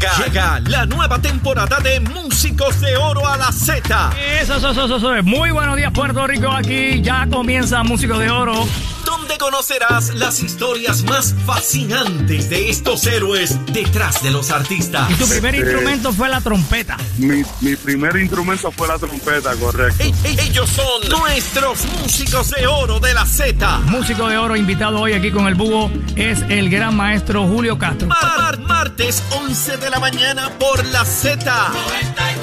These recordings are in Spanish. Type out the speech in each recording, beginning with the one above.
Llega, llega la nueva temporada de Músicos de Oro a la Z. Eso, eso, eso, eso, eso. Muy buenos días, Puerto Rico. Aquí ya comienza Músicos de Oro. Donde conocerás las historias más fascinantes de estos héroes detrás de los artistas. Y tu primer instrumento fue la trompeta. Mi, mi primer instrumento fue la trompeta, correcto. E- e- ellos son nuestros músicos de oro de la Z. Músico de oro invitado hoy aquí con el búho es el gran maestro Julio Castro. Mar- mar- martes 11 de la mañana por la Z.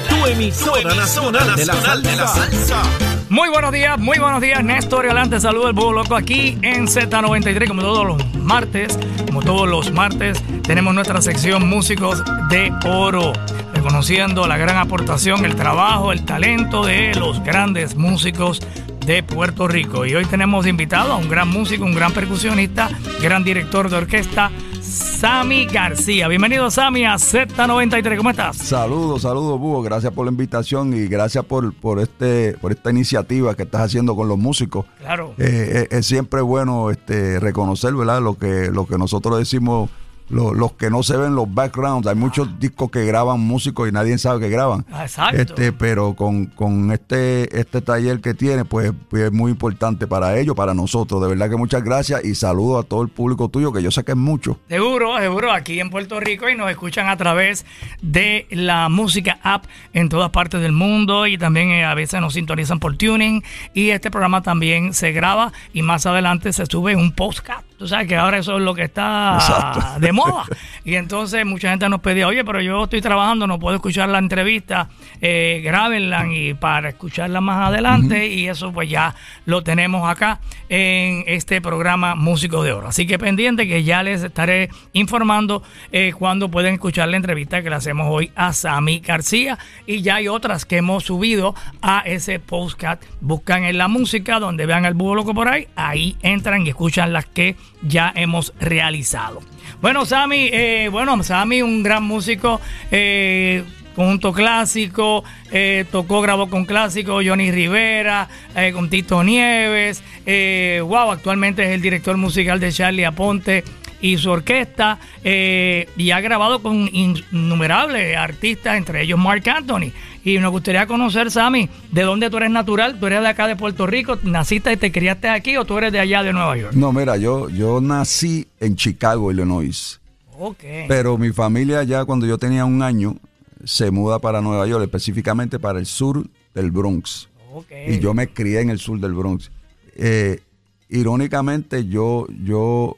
Tu emisora nacional de la, de la salsa. Muy buenos días, muy buenos días. Néstor Galante, saluda el búho loco aquí en Z93, como todos los martes. Como todos los martes, tenemos nuestra sección Músicos de Oro, reconociendo la gran aportación, el trabajo, el talento de los grandes músicos de Puerto Rico. Y hoy tenemos invitado a un gran músico, un gran percusionista, gran director de orquesta, Sammy García. Bienvenido, Sammy, a Z93. ¿Cómo estás? Saludos, saludos, Búho. Gracias por la invitación y gracias por, por, este, por esta iniciativa que estás haciendo con los músicos. Claro. Eh, es, es siempre bueno este, reconocer, ¿verdad? Lo que, lo que nosotros decimos, lo- los que no se ven los backgrounds. Hay muchos discos que graban músicos y nadie sabe que graban. Ah, Exacto. Este, pero con, con este, este taller que tiene, pues, pues es muy importante para ellos, para nosotros. De verdad que muchas gracias y saludo a todo el público tuyo, que yo sé que es mucho. Seguro, seguro, aquí en Puerto Rico y nos escuchan a través de la música app en todas partes del mundo y también eh, a veces nos sintonizan por tuning y este programa también se graba y más adelante se sube un podcast. Tú sabes que ahora eso es lo que está Exacto. de moda. Y entonces mucha gente nos pedía, oye, pero yo estoy trabajando, no puedo escuchar la entrevista, eh, grábenla y para escucharla más adelante y eso pues ya lo tenemos acá en este programa Músicos de Oro. Así que pendiente que ya les estaré informando eh, cuando pueden escuchar la entrevista que le hacemos hoy a Sammy García y ya hay otras que hemos subido a ese podcast. Buscan en la música donde vean el búho loco por ahí, ahí entran y escuchan las que ya hemos realizado. Bueno, Sammy, eh, bueno, Sammy, un gran músico, eh, conjunto clásico, eh, tocó, grabó con clásico, Johnny Rivera, eh, con Tito Nieves, eh, wow, actualmente es el director musical de Charlie Aponte y su orquesta, eh, y ha grabado con innumerables artistas, entre ellos Mark Anthony. Y nos gustaría conocer, Sammy, de dónde tú eres natural, tú eres de acá de Puerto Rico, naciste y te criaste aquí o tú eres de allá de Nueva York. No, mira, yo, yo nací en Chicago, Illinois. Ok. Pero mi familia ya cuando yo tenía un año se muda para Nueva York, específicamente para el sur del Bronx. ok. Y yo me crié en el sur del Bronx. Eh, irónicamente, yo, yo,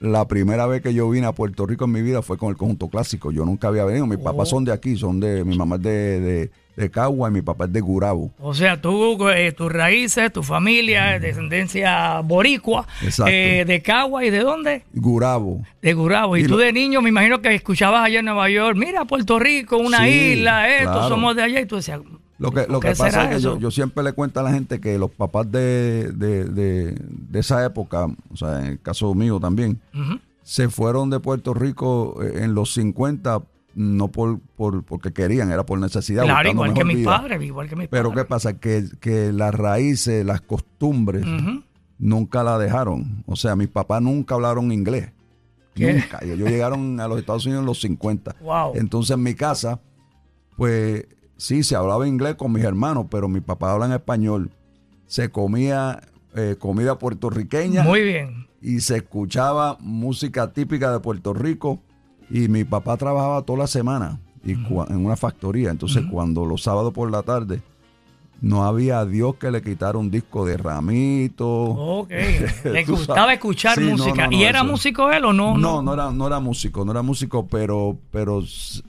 la primera vez que yo vine a Puerto Rico en mi vida fue con el conjunto clásico. Yo nunca había venido. Mis papás son de aquí, son de, mi mamá es de, de, de Cagua y mi papá es de Gurabo. O sea, tú, eh, tus raíces, tu familia, descendencia boricua, Exacto. eh, de Cagua y de dónde? Gurabo. De Gurabo. Y, Y tú lo- de niño me imagino que escuchabas allá en Nueva York, mira Puerto Rico, una Sí, isla, esto, claro. somos de allá. Y tú decías, Lo que, lo ¿qué que pasa es que yo, yo siempre le cuento a la gente que los papás de, de, de- de esa época, o sea, en el caso mío también, se fueron de Puerto Rico eh, en los 50, no por, por porque querían, era por necesidad. claro, igual que mis padres, igual que mis Pero ¿qué pasa? Que, que las raíces, las costumbres, nunca la dejaron. O sea, mis papás nunca hablaron inglés. ¿Qué? Nunca. Ellos llegaron a los Estados Unidos en los 50. Wow. Entonces en mi casa, pues sí, se hablaba inglés con mis hermanos, pero mi papá habla en español. Se comía eh, comida puertorriqueña Muy bien. y se escuchaba música típica de Puerto Rico. Y mi papá trabajaba toda la semana y en una factoría. Entonces, cuando los sábados por la tarde no había Dios que le quitara un disco de Ramito. Ok. Le gustaba sabes. escuchar Sí, música. no, no, ¿Y era eso. músico él o no? No, no era, no era músico, no era músico, pero, pero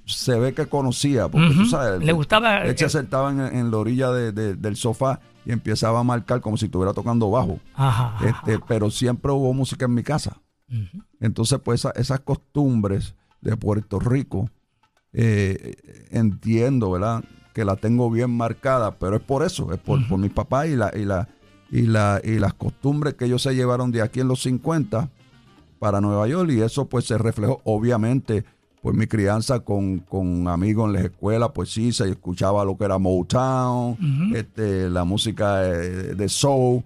se ve que conocía, porque tú sabes, Le gustaba, Él se eh, sentaba en, en la orilla de- de- del sofá y empezaba a marcar como si estuviera tocando bajo. Ajá. ajá. Este, pero siempre hubo música en mi casa. Entonces, pues esa- esas costumbres de Puerto Rico, eh, entiendo, ¿verdad? Que la tengo bien marcada, pero es por eso, es por, por mis papás y la, y la, y la, y las costumbres que ellos se llevaron de aquí en los 50 para Nueva York y eso pues se reflejó obviamente pues mi crianza con, con amigos en la escuela pues sí se escuchaba lo que era Motown este la música de, de soul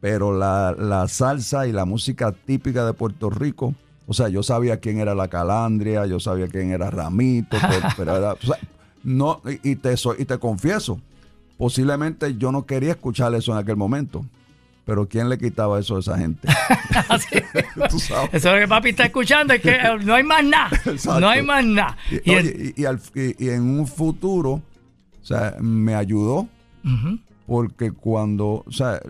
pero la, la salsa y la música típica de Puerto Rico o sea yo sabía quién era la calandria yo sabía quién era Ramito pero, pero era- o sea, no y, te soy- y te confieso posiblemente yo no quería escuchar eso en aquel momento pero quién le quitaba eso a esa gente Así. Tú sabes. Eso es lo que papi está escuchando, es que eh, no hay más nada. No hay más nada. Y, Y y- y al- y- y en un futuro, o sea, me ayudó. Porque cuando, o sea,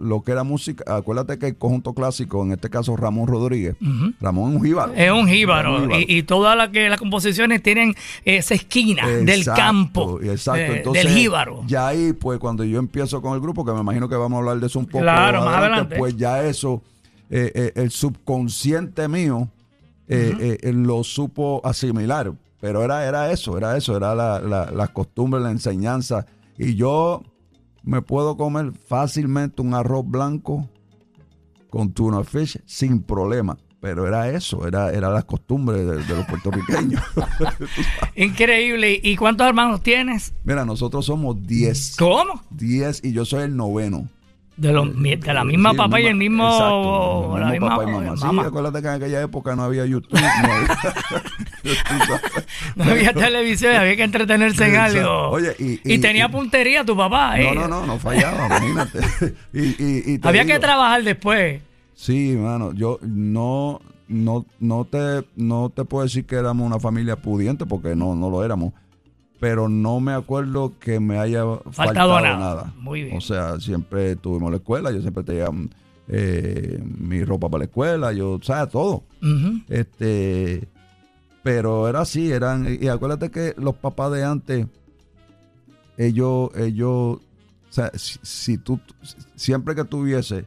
lo que era música, acuérdate que el conjunto clásico, en este caso Ramón Rodríguez, Ramón es un jíbaro. Es un jíbaro. Y, y todas las que las composiciones tienen esa esquina del campo. Exacto. eh, Entonces, del jíbaro. Ya ahí, pues cuando yo empiezo con el grupo, que me imagino que vamos a hablar de eso un poco. Claro, más adelante. Pues ya eso, eh, eh, el subconsciente mío eh, eh, lo supo asimilar. Pero era, era eso, era eso, era la, la, las costumbres, la enseñanza. Y yo me puedo comer fácilmente un arroz blanco con tuna fish sin problema. Pero era eso, era, era las costumbres de, de los puertorriqueños. Increíble. ¿Y cuántos hermanos tienes? Mira, nosotros somos 10. ¿Cómo? 10 y yo soy el noveno. De, los de la misma Sí, papá y el mismo. exacto, el la mismo misma papá y mamá. Sí, mamá. acuérdate que en aquella época no había YouTube. no había- No había televisión, había que entretenerse en algo. Oye, y- y, y- tenía y- puntería tu papá. ¿eh? no, no, no, no fallaba, imagínate. Y, y- y te Había que digo- trabajar después. Sí, mano, yo no, no, no te, no te puedo decir que éramos una familia pudiente porque no, no lo éramos. Pero no me acuerdo que me haya faltado, nada. nada. Muy bien. O sea, siempre tuvimos la escuela, yo siempre tenía eh, mi ropa para la escuela, yo, o sea, todo. Este, pero era así, eran, y acuérdate que los papás de antes, ellos, ellos, o sea, si, si tú, siempre que tuviese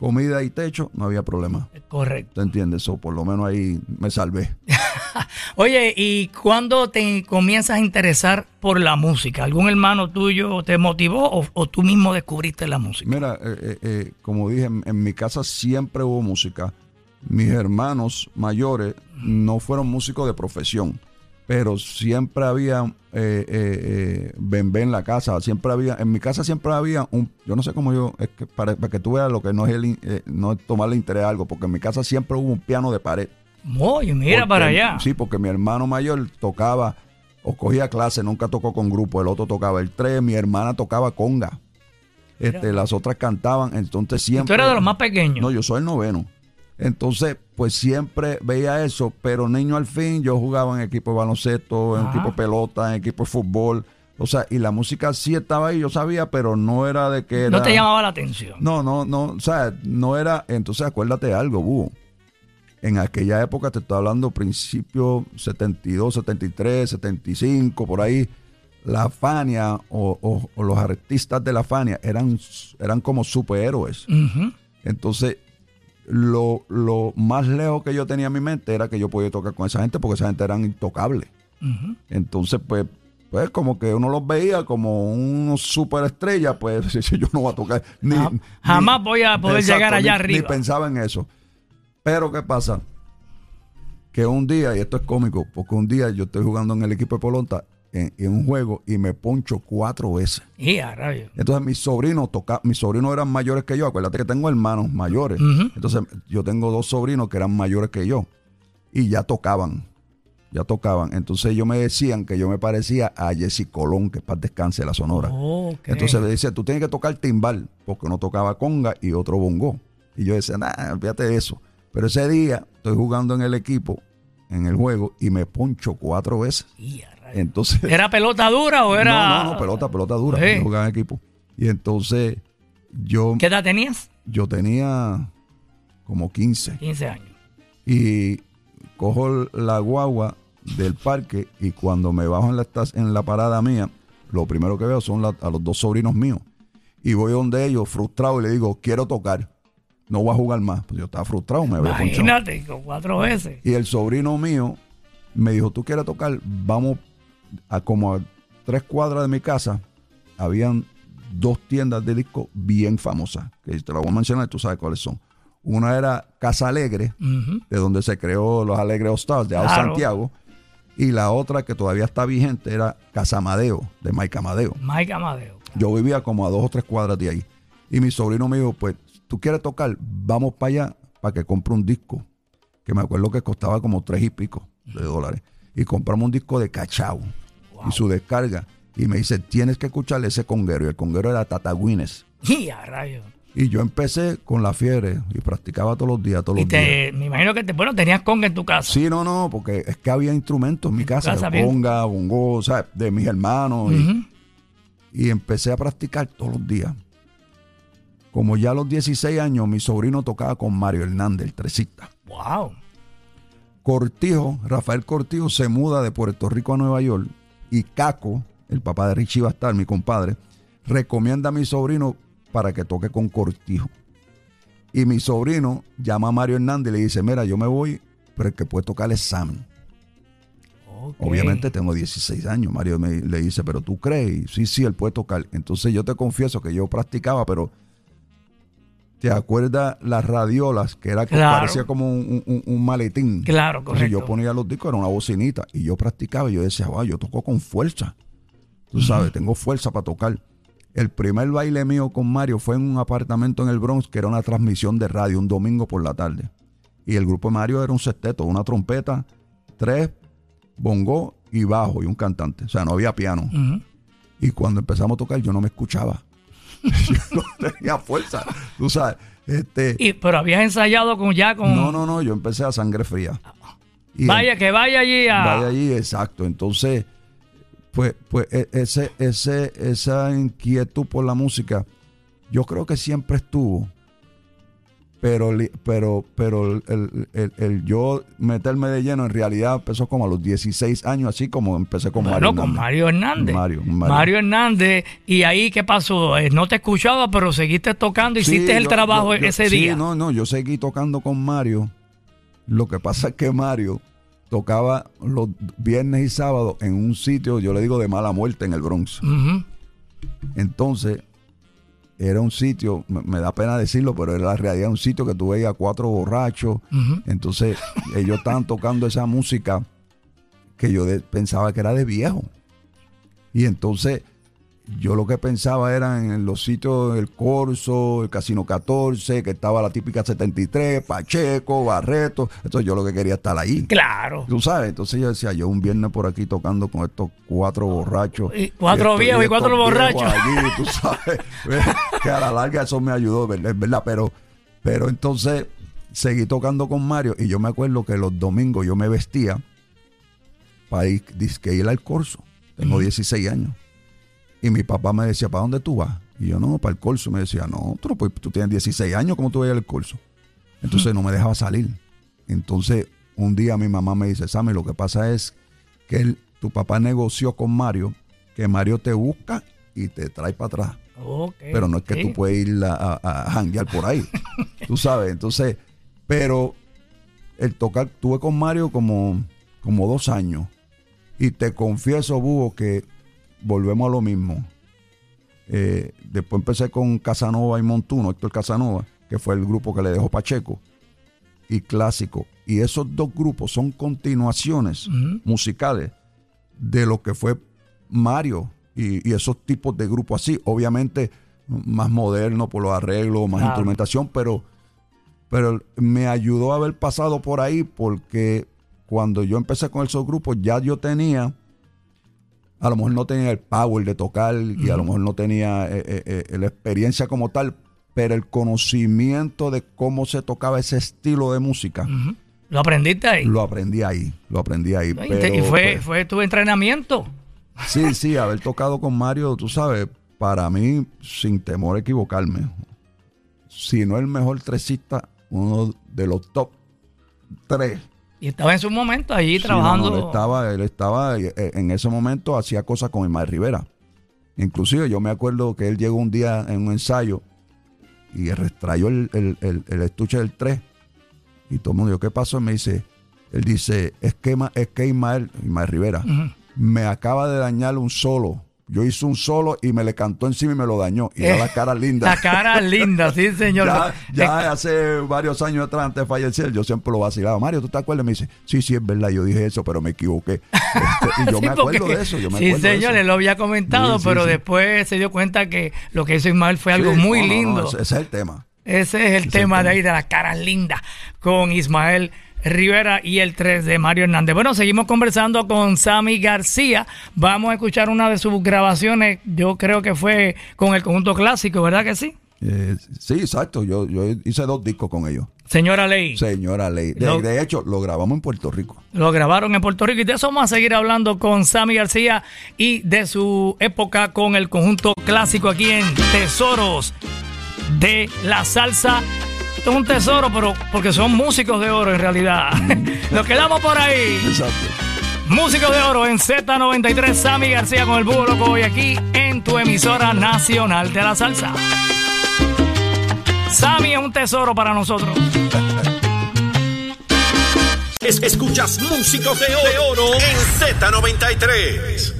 comida y techo, no había problema. Correcto. ¿Te entiendes? O por lo menos ahí me salvé. Oye, ¿y cuándo te comienzas a interesar por la música? ¿Algún hermano tuyo te motivó o, tú mismo descubriste la música? Mira, eh, eh, eh, como dije, en, mi casa siempre hubo música. Mis hermanos mayores no fueron músicos de profesión, pero siempre había eh, en la casa. Siempre había, en mi casa siempre había un, yo no sé cómo yo, es que para, que tú veas lo que no es, el, no es tomarle interés a algo, porque en mi casa siempre hubo un piano de pared. Oye, mira Porque- para allá. Sí, porque mi hermano mayor tocaba o cogía clase, nunca tocó con grupo, el otro tocaba el tres, mi hermana tocaba conga. Este, las otras cantaban, entonces siempre. tú eres de los más pequeños. No, yo soy el noveno. Entonces, pues siempre veía eso, pero niño al fin yo jugaba en equipo de baloncesto, en Ajá. equipo de pelota, en equipo de fútbol. O sea, y la música sí estaba ahí, yo sabía, pero no era de que era. no te llamaba la atención. No, no, no, o sea, no era, entonces acuérdate de algo, búho. En aquella época te estoy hablando principio 72, 73, 75, por ahí. La Fania o, o- o los artistas de la Fania eran, eran como superhéroes. Entonces, lo, lo más lejos que yo tenía en mi mente era que yo podía tocar con esa gente porque esa gente eran intocables. Entonces, pues, pues como que uno los veía como unos superestrellas, pues yo no voy a tocar. Ni, Ja- ni- jamás voy a poder llegar allá ni- arriba. Ni pensaba en eso. Pero, ¿qué pasa? Que un día, y esto es cómico, porque un día yo estoy jugando en el equipo de Polonta en, en un juego y me poncho cuatro veces. Y a rayo. Entonces mis sobrinos toca, mis sobrinos eran mayores que yo. Acuérdate que tengo hermanos mayores. Entonces yo tengo dos sobrinos que eran mayores que yo. Y ya tocaban. Ya tocaban. Entonces ellos me decían que yo me parecía a Jesse Colón, que es para descanse de la Sonora. Entonces me decía, tú tienes que tocar timbal, porque uno tocaba conga y otro bongo. Y yo decía, nah, de eso. Pero ese día estoy jugando en el equipo, en el juego, y me poncho cuatro veces. A. Entonces. ¿Era pelota dura o era.? No, no, no, pelota, pelota dura. Sí. Yo jugaba en equipo. Y entonces yo, ¿Qué edad tenías? yo tenía como 15 15 años. y cojo la guagua del parque y cuando me bajo en la, en la parada mía, lo primero que veo son la- a los dos sobrinos míos. Y voy donde ellos frustrado y le digo, quiero tocar, no voy a jugar más. Pues yo estaba frustrado, me había ponchado. Imagínate, con cuatro veces. Y el sobrino mío Me dijo, ¿tú quieres tocar? Vamos a como a tres cuadras de mi casa. Habían dos tiendas de discos bien famosas, que te las voy a mencionar, tú sabes cuáles son. Una era Casa Alegre, de donde se creó los Alegre All Stars de Claro. Santiago. Y la otra que todavía está vigente era Casa Amadeo, de Mike Amadeo. Mike Amadeo. Yo vivía como a dos o tres cuadras de ahí. Y mi sobrino me dijo, pues, ¿tú quieres tocar? Vamos para allá para que compre un disco. Que me acuerdo que costaba como tres y pico de dólares. Y compramos un disco de Cachao. Y su descarga. Y me dice, tienes que escucharle ese conguero. Y el conguero era Tata Guinness. Y a rayos. Y yo empecé con la fiebre y practicaba todos los días, todos Y los días. te, me imagino que te, bueno, tenías conga en tu casa. Sí, no, no, porque es que había instrumentos en mi casa, conga, bongo, o sea, de mis hermanos. y- y, empecé a practicar todos los días. Como ya a los 16 años, mi sobrino tocaba con Mario Hernández, el tresista. Wow. Cortijo, Rafael Cortijo se muda de Puerto Rico a Nueva York y Caco, el papá de Richie Bastar, mi compadre, recomienda a mi sobrino para que toque con Cortijo. Y mi sobrino llama a Mario Hernández y le dice, mira, yo me voy, pero el que puede tocar es Sam. Ok. Obviamente tengo 16 años. Mario me, le dice, pero tú crees, sí, sí, él puede tocar. Entonces yo te confieso que yo practicaba, pero ¿te acuerdas las radiolas? Que era que Claro. parecía como un, un- un maletín. Claro, Entonces correcto. yo ponía los discos, era una bocinita, y yo practicaba y yo decía, wow, yo toco con fuerza. Tú sabes, tengo fuerza para tocar. El primer baile mío con Mario fue en un apartamento en el Bronx, que era una transmisión de radio, un domingo por la tarde. Y el grupo de Mario era un sexteto, una trompeta, tres, bongo y bajo, y un cantante. O sea, no había piano. Y cuando empezamos a tocar, yo no me escuchaba. yo no tenía fuerza. Tú sabes, este... Y, pero habías ensayado con ya con. No, no, no, yo empecé a sangre fría. Y Vaya, que vaya allí a. Vaya allí, exacto. Entonces, pues, pues e- ese, ese, esa inquietud por la música, yo creo que siempre estuvo. Pero, pero, pero el, el- el- el yo meterme de lleno en realidad empezó como a los 16 años, así como empecé con Bueno, Mario. con Hernández. Mario Hernández. Mario, Mario. Mario. Hernández. Y ahí, ¿qué pasó? Eh, No te escuchaba, pero seguiste tocando, Sí, hiciste el yo- trabajo yo- yo- ese sí, día. no, no, yo seguí tocando con Mario. Lo que pasa es que Mario tocaba los viernes y sábados en un sitio, yo le digo de mala muerte, en el Bronx. Entonces, era un sitio, me, da pena decirlo, pero era la realidad un sitio que tú veías cuatro borrachos. Entonces, ellos estaban tocando esa música que yo de- pensaba que era de viejo. Y entonces, yo lo que pensaba era en los sitios del Corso, el Casino 14, que estaba la típica 73, Pacheco, Barreto. Entonces, yo lo que quería estar ahí. Claro. Tú sabes, entonces yo decía, yo un viernes por aquí tocando con estos cuatro borrachos. Y cuatro viejos y cuatro borrachos. allí, tú sabes, que a la larga eso me ayudó, ¿verdad? ¿verdad? Pero, pero entonces seguí tocando con Mario y yo me acuerdo que los domingos yo me vestía para ir, dizque ir al corso. Tengo 16 años. Y mi papá me decía, ¿para dónde tú vas? Y yo, no, para el corso. Me decía, no, tú, no puedes- tú tienes 16 años, ¿cómo tú vas a ir al corso? Entonces no me dejaba salir. Entonces un día mi mamá me dice, Sammy, lo que pasa es que él- tu papá negoció con Mario, que Mario te busca y te trae para atrás. Pero no es que tú puedes ir a, a, por ahí. tú sabes, entonces, pero el tocar, tuve con Mario como, como dos años. Y te confieso, Búho, que volvemos a lo mismo. Eh, después empecé con Casanova y Montuno, Héctor Casanova, que fue el grupo que le dejó Pacheco, y Clásico. Y esos dos grupos son continuaciones musicales de lo que fue Mario y, y esos tipos de grupos así. Obviamente más moderno por los arreglos, más Claro. instrumentación, pero, pero me ayudó a haber pasado por ahí porque cuando yo empecé con esos grupos ya yo tenía, a lo mejor no tenía el power de tocar y a lo mejor no tenía eh, eh, eh, la experiencia como tal, pero el conocimiento de cómo se tocaba ese estilo de música. ¿Lo aprendiste ahí? Lo aprendí ahí, lo aprendí ahí. Pero, y fue, pues, fue tu entrenamiento. Sí, sí, haber tocado con Mario, tú sabes, para mí, sin temor a equivocarme, si no el mejor tresista, uno de los top tres. Y estaba en su momento allí Sí, trabajando. no, no, él estaba, él estaba, eh, en ese momento hacía cosas con Ismael Rivera. Inclusive yo me acuerdo que él llegó un día en un ensayo y restrayó el, el- el- el estuche del 3 y todo el mundo dijo, ¿qué pasó? Y me dice, Él dice, es que, es que Ismael, Ismael Rivera, me acaba de dañar un solo. Yo hice un solo y me le cantó encima y me lo dañó. Y da Eh, la cara linda. La cara linda, sí, señor. Ya, ya hace varios años atrás, antes de fallecer, yo siempre lo vacilaba. Mario, ¿tú te acuerdas? Me dice, sí, sí, es verdad, yo dije eso, pero me equivoqué. Este, y yo Sí, me acuerdo porque- de eso, yo me sí, lo había comentado, Sí, sí, pero después se dio cuenta que lo que hizo Ismael fue algo muy no, no, no, lindo. ese, ese es el tema. Ese es el tema de ahí, de las caras lindas, con Ismael Rivera y el 3 de Mario Hernández. Bueno, seguimos conversando con Sammy García. Vamos a escuchar una de sus grabaciones, yo creo que fue con el conjunto clásico, ¿verdad que sí? Eh, sí, exacto. Yo, yo hice dos discos con ellos. Señora Ley. Señora Ley. De, Lo- de hecho, lo grabamos en Puerto Rico. Lo grabaron en Puerto Rico y de eso vamos a seguir hablando con Sammy García y de su época con el conjunto clásico aquí en Tesoros de la Salsa. Esto es un tesoro, pero porque son músicos de oro en realidad. Nos quedamos por ahí. Exacto. Músicos de oro en Z93, Sammy García con el Búho Loco hoy aquí en tu emisora nacional de la salsa. Sammy es un tesoro para nosotros. Es- escuchas Músicos de Oro, de Oro en Z93.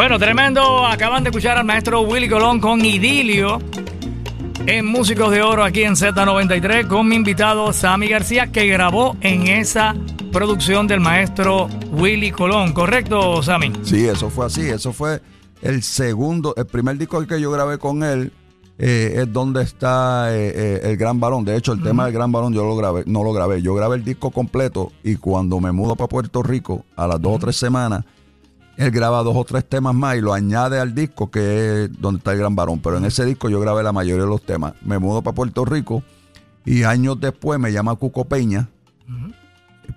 Bueno, tremendo. Acaban de escuchar al maestro Willy Colón con Idilio en Músicos de Oro aquí en Z93 con mi invitado Sammy García que grabó en esa producción del maestro Willy Colón. ¿Correcto, Sammy? Sí, eso fue así. Eso fue el segundo, el primer disco que yo grabé con él. eh, es donde está eh, eh, el Gran Varón. De hecho, el tema del Gran Varón yo lo grabé, no lo grabé. Yo grabé el disco completo y cuando me mudo para Puerto Rico, a las dos o tres semanas, él graba dos o tres temas más y lo añade al disco que es donde está el Gran Varón. Pero en ese disco yo grabé la mayoría de los temas. Me mudo para Puerto Rico y años después me llama Cuco Peña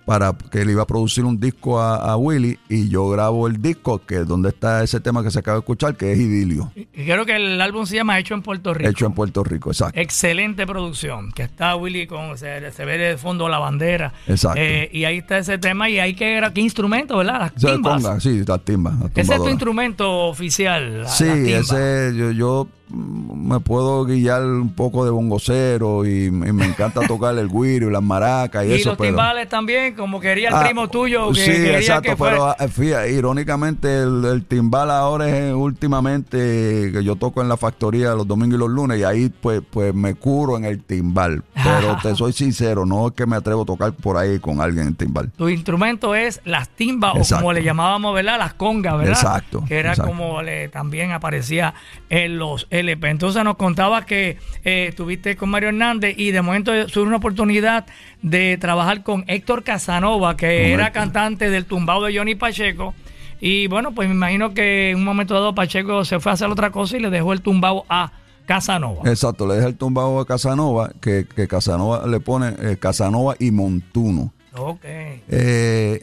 para que le iba a producir un disco a, a Willy y yo grabo el disco que es donde está ese tema que se acaba de escuchar que es Idilio Y creo que el álbum se llama Hecho en Puerto Rico. hecho en Puerto Rico exacto Excelente producción, que está Willy con, se, se ve de fondo la bandera. Exacto. Eh, y ahí está ese tema y hay que, ¿qué instrumento, verdad? Las timbas. conga, sí las timbas las Ese es tu instrumento oficial. la- sí ese yo, yo me puedo guiar un poco de bongocero y, y me encanta tocar el guiro y las maracas y, Y eso los pero timbales también, como quería el Ah, primo tuyo, que sí, exacto, que pero ah, fíjate, irónicamente el, el timbal ahora es eh, últimamente que yo toco en la factoría los domingos y los lunes y ahí pues pues me curo en el timbal. Pero te soy sincero, no es que me atrevo a tocar por ahí con alguien en timbal. Tu instrumento es las timbas, o como le llamábamos, ¿verdad? Las congas, ¿verdad? Exacto, Que era exacto. como le, también aparecía en los LP. Entonces nos contabas que eh, estuviste con Mario Hernández y de momento surge una oportunidad de trabajar con Héctor Casanova, que era cantante del tumbado de Johnny Pacheco. Y bueno, pues me imagino que en un momento dado Pacheco se fue a hacer otra cosa y le dejó el tumbado a Casanova. Exacto, le dejé el tumbado a Casanova, que, que Casanova le pone eh, Casanova y Montuno. Ok. Eh,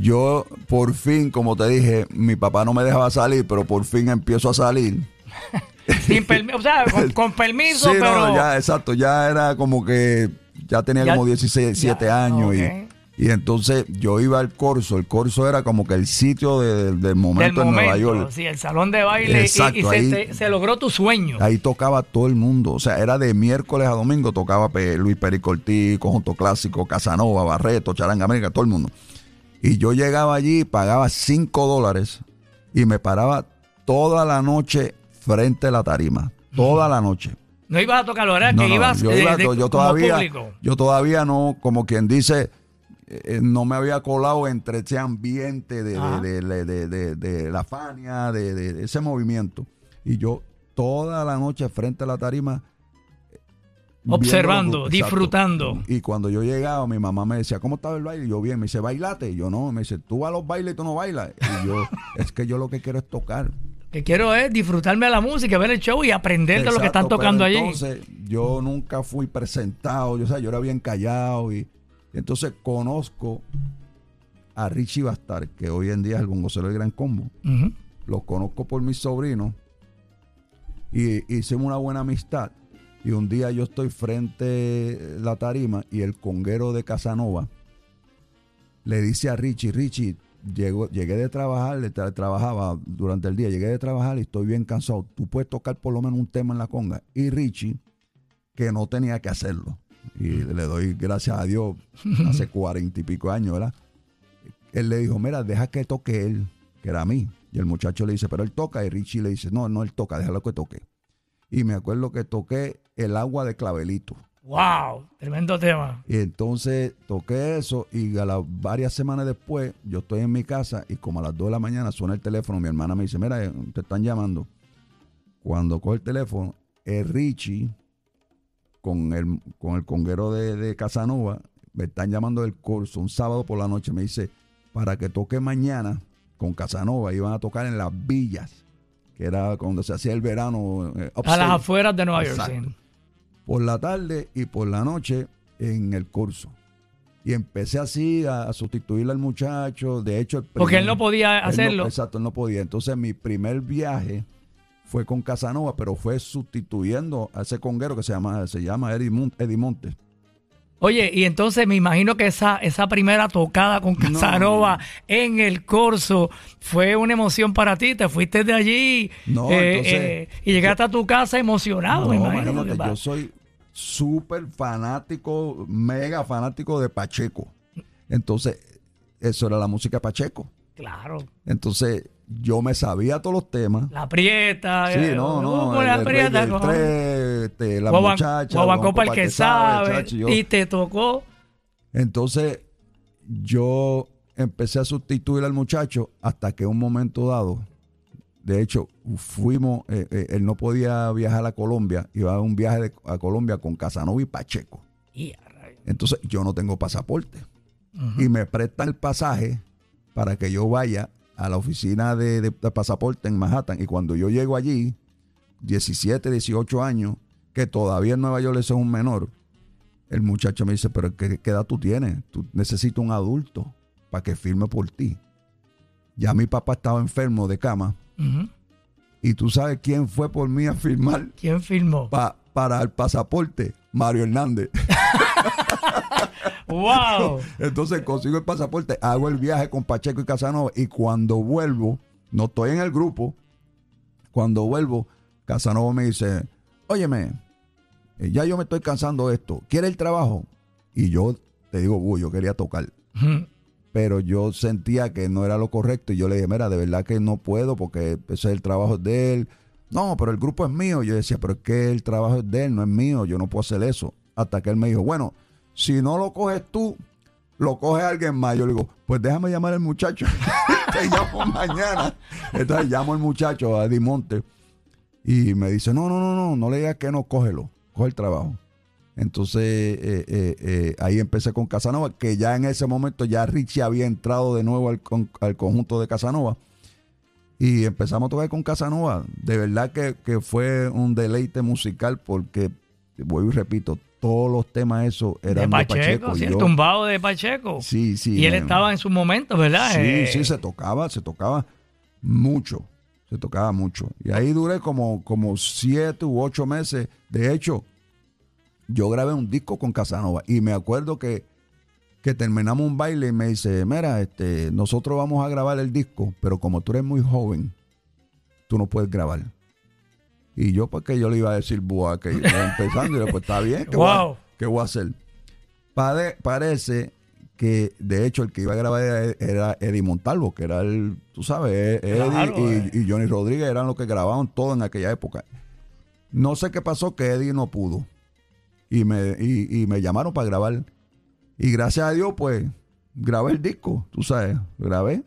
yo por fin, como te dije, mi papá no me dejaba salir, pero por fin empiezo a salir. Sin o sea, con, con permiso, Sí, pero... no, ya, exacto, ya era como que ya tenía Ya- como 16, 17 ya, años ok. y, y entonces yo iba al corso, el corso era como que el sitio de- del del momento en Nueva York. sí, el salón de baile y- Exacto, y, se, ahí- se logró tu sueño. Ahí tocaba todo el mundo, o sea, era de miércoles a domingo, tocaba Luis Pericortí, Conjunto Clásico, Casanova, Barreto, Charanga América, todo el mundo. Y yo llegaba allí, pagaba 5 dólares y me paraba toda la noche frente a la tarima, toda la noche. No ibas a tocar, ¿verdad? No, que no, ibas yo, eh, iba- de- yo como todavía, público. yo todavía no, como quien dice, eh, no me había colado entre ese ambiente de, de, de- de- de- de la Fania, de, de- de ese movimiento. Y yo toda la noche frente a la tarima. eh, Observando, grupos, disfrutando. Y cuando yo llegaba, mi mamá me decía, ¿cómo estaba el baile? Y yo, bien, me dice, bailate. Y yo, no, me dice, tú vas a los bailes y tú no bailas. Y yo, es que yo lo que quiero es tocar. Que quiero es disfrutarme de la música, ver el show y aprender de lo que están tocando pero allí. Entonces, yo nunca fui presentado, yo, o sea, yo era bien callado y, y entonces conozco a Richie Bastar, que hoy en día es el bongocero del Gran Combo. Los conozco por mis sobrinos y hicimos una buena amistad. Y un día yo estoy frente a la tarima y el conguero de Casanova le dice a Richie, Richie, llego, llegué de trabajar, tra- trabajaba durante el día, llegué de trabajar y estoy bien cansado. Tú puedes tocar por lo menos un tema en la conga. Y Richie, que no tenía que hacerlo, y le doy gracias a Dios, hace cuarenta y pico años, ¿verdad? Él le dijo, mira, deja que toque él, que era a mí. Y el muchacho le dice, pero él toca. Y Richie le dice, no, no, él toca, déjalo que toque. Y me acuerdo que toqué El agua de clavelito. Wow, tremendo tema. Y entonces toqué eso y a las varias semanas después yo estoy en mi casa y como a las 2 de la mañana suena el teléfono, mi hermana me dice, mira, eh, te están llamando. Cuando coge el teléfono, es Richie con el, con el conguero de, de Casanova, me están llamando del curso un sábado por la noche, me dice, para que toque mañana con Casanova, iban a tocar en las villas, que era cuando se hacía el verano. eh, A las afueras de Nueva York. Sí. Por la tarde y por la noche en el curso. Y empecé así a, a sustituirle al muchacho. De hecho, el Porque él no podía él no- hacerlo. exacto, él no podía. Entonces, mi primer viaje fue con Casanova, pero fue sustituyendo a ese conguero que se llama, se llama Eddie, Mon- Eddie Montes. Oye, y entonces me imagino que esa, esa primera tocada con No. Casanova en el corso fue una emoción para ti. Te fuiste de allí No, eh, entonces- eh, y llegaste a tu casa emocionado, No, me imagino. que yo soy súper fanático, mega fanático de Pacheco. Entonces, eso era la música Pacheco. Claro. Entonces, yo me sabía todos los temas. La prieta. Sí, eh, no, no. la el, el prieta, tres, este, la Guaban- muchacha. El que sabe. yo- Y te tocó. Entonces, yo empecé a sustituir al muchacho hasta que un momento dado, de hecho, fuimos, eh, eh, él no podía viajar a Colombia, iba a un viaje de- a Colombia con Casanova y Pacheco. Entonces, yo no tengo pasaporte. Y me prestan el pasaje para que yo vaya a la oficina de, de- de pasaporte en Manhattan. Y cuando yo llego allí, 17, 18 años, que todavía en Nueva York es un menor, el muchacho me dice, pero ¿qué, qué edad tú tienes? Tú necesitas un adulto para que firme por ti. Ya mi papá estaba enfermo de cama. Y tú sabes quién fue por mí a firmar ¿Quién filmó? pa- para el pasaporte. Mario Hernández. ¡Wow! Entonces consigo el pasaporte, hago el viaje con Pacheco y Casanova y cuando vuelvo, no estoy en el grupo, cuando vuelvo, Casanova me dice, óyeme, eh, ya yo me estoy cansando de esto, ¿quiere el trabajo? Y yo te digo, uy, yo quería tocar, pero yo sentía que no era lo correcto y yo le dije, mira, de verdad que no puedo porque ese es el trabajo de él. No, pero el grupo es mío. Yo decía, pero es que el trabajo es de él, no es mío, yo no puedo hacer eso. Hasta que él me dijo, bueno, si no lo coges tú, lo coge alguien más. Yo le digo, pues déjame llamar al muchacho. Te llamo mañana. Entonces llamo al muchacho, a Eddie Monte, y me dice, no, no, no, no, no le digas que no, cógelo, coge el trabajo. Entonces eh, eh, eh, ahí empecé con Casanova, que ya en ese momento ya Richie había entrado de nuevo al, al conjunto de Casanova. Y empezamos a tocar con Casanova. De verdad que, que fue un deleite musical porque, vuelvo y repito, todos los temas esos eran De de Pacheco, Pacheco. sí, el tumbado de Pacheco. Sí, sí. y él estaba en su momento, ¿verdad? Sí, Eh, sí, se tocaba, se tocaba mucho, se tocaba mucho. Y ahí duré como, como siete u ocho meses. De hecho, yo grabé un disco con Casanova y me acuerdo que, que terminamos un baile y me dice, mira, este, nosotros vamos a grabar el disco, pero como tú eres muy joven, tú no puedes grabar. Y yo, porque yo le iba a decir, buah, que iba empezando, y yo, pues está bien, ¿qué, voy, a, Wow. qué voy a hacer? Pare- parece que, de hecho, el que iba a grabar era, era Eddie Montalvo, que era el, tú sabes, eh, Eddie Claro, y, eh. y Johnny Rodríguez eran los que grababan todo en aquella época. No sé qué pasó, que Eddie no pudo. Y me, y, y me llamaron para grabar. Y gracias a Dios, pues, grabé el disco, tú sabes, grabé.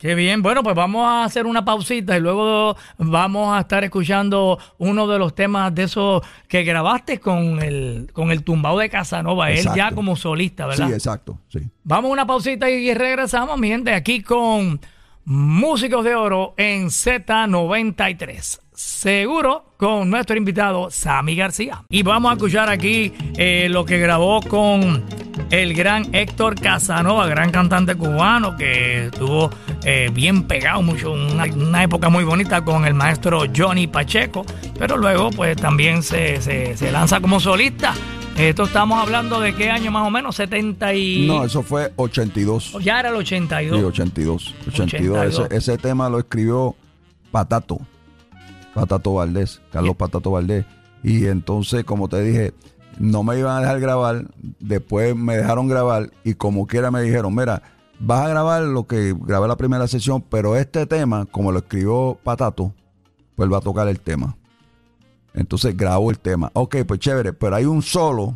Qué bien, bueno, pues vamos a hacer una pausita y luego vamos a estar escuchando uno de los temas de esos que grabaste con el, con el tumbado de Casanova, él ya como solista, ¿verdad? Sí, exacto, sí. Vamos a una pausita y regresamos, mi gente, aquí con Músicos de Oro en Z93. Seguro con nuestro invitado Sammy García. Y vamos a escuchar aquí eh, lo que grabó con el gran Héctor Casanova, gran cantante cubano que estuvo eh, bien pegado, mucho, una, una, época muy bonita con el maestro Johnny Pacheco, pero luego pues también se, se, se lanza como solista. Esto estamos hablando de qué año más o menos, 70 y... No, eso fue 82. Ya era el 82. Sí, 82. 82. Ese, ese, tema lo escribió Patato. Patato Valdés, Carlos Patato Valdés. Y entonces, como te dije, no me iban a dejar grabar. Después me dejaron grabar y como quiera me dijeron, mira, vas a grabar lo que grabé la primera sesión, pero este tema, como lo escribió Patato, pues va a tocar el tema. Entonces grabo el tema. Ok, pues chévere, pero hay un solo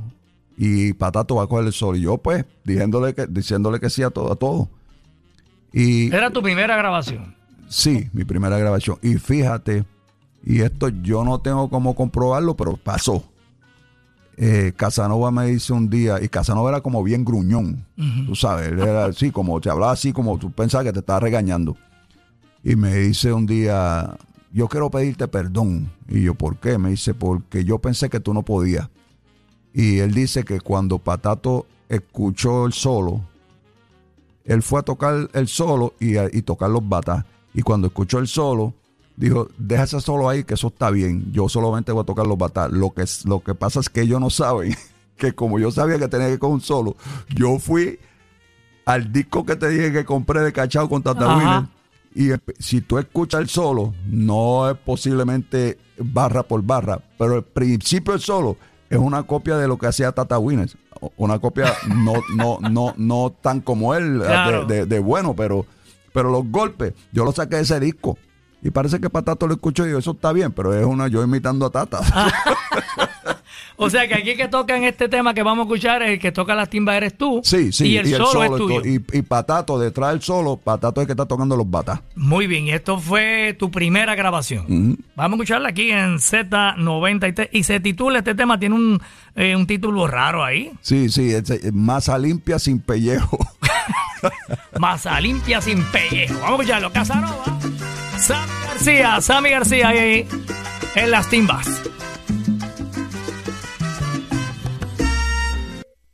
y Patato va a coger el solo. Y yo, pues, diciéndole que, diciéndole que sí a todo, a todo. Y, ¿Era tu primera grabación? Sí, mi primera grabación. Y fíjate, y esto yo no tengo cómo comprobarlo, pero pasó. Eh, Casanova me dice un día, y Casanova era como bien gruñón, tú sabes, era así, como te hablaba así, como tú pensabas que te estaba regañando. Y me dice un día, yo quiero pedirte perdón. Y yo, ¿por qué? Me dice, porque yo pensé que tú no podías. Y él dice que cuando Patato escuchó el solo, él fue a tocar el solo y, a, y tocar los batas. Y cuando escuchó el solo, dijo, déjase solo ahí, que eso está bien. Yo solamente voy a tocar los batas. Lo que, lo que pasa es que ellos no saben que como yo sabía que tenía que con un solo, yo fui al disco que te dije que compré de cachao con Tata Winner. Y si tú escuchas el solo, no es posiblemente barra por barra, pero el principio del solo es una copia de lo que hacía Tata Winners. Una copia no, no, no, no tan como él, claro. de, de, de, bueno, pero, pero los golpes, yo los saqué de ese disco. Y parece que Patato lo escuchó y yo, eso está bien, pero es una yo imitando a Tata. o sea que aquí que toca en este tema que vamos a escuchar, el que toca las timbas eres tú. Sí, sí. Y el, y solo, solo, es tuyo. Y, y, Patato, detrás del solo, Patato es el que está tocando los batas. Muy bien, y esto fue tu primera grabación. Uh -huh. Vamos a escucharla aquí en Z93. Y se titula, este tema tiene un, eh, un título raro ahí. Sí, sí, es, es Masa limpia sin pellejo. Masa limpia sin pellejo. Vamos a escucharlo, Casanova. Sammy García, Sammy García ahí en las timbas.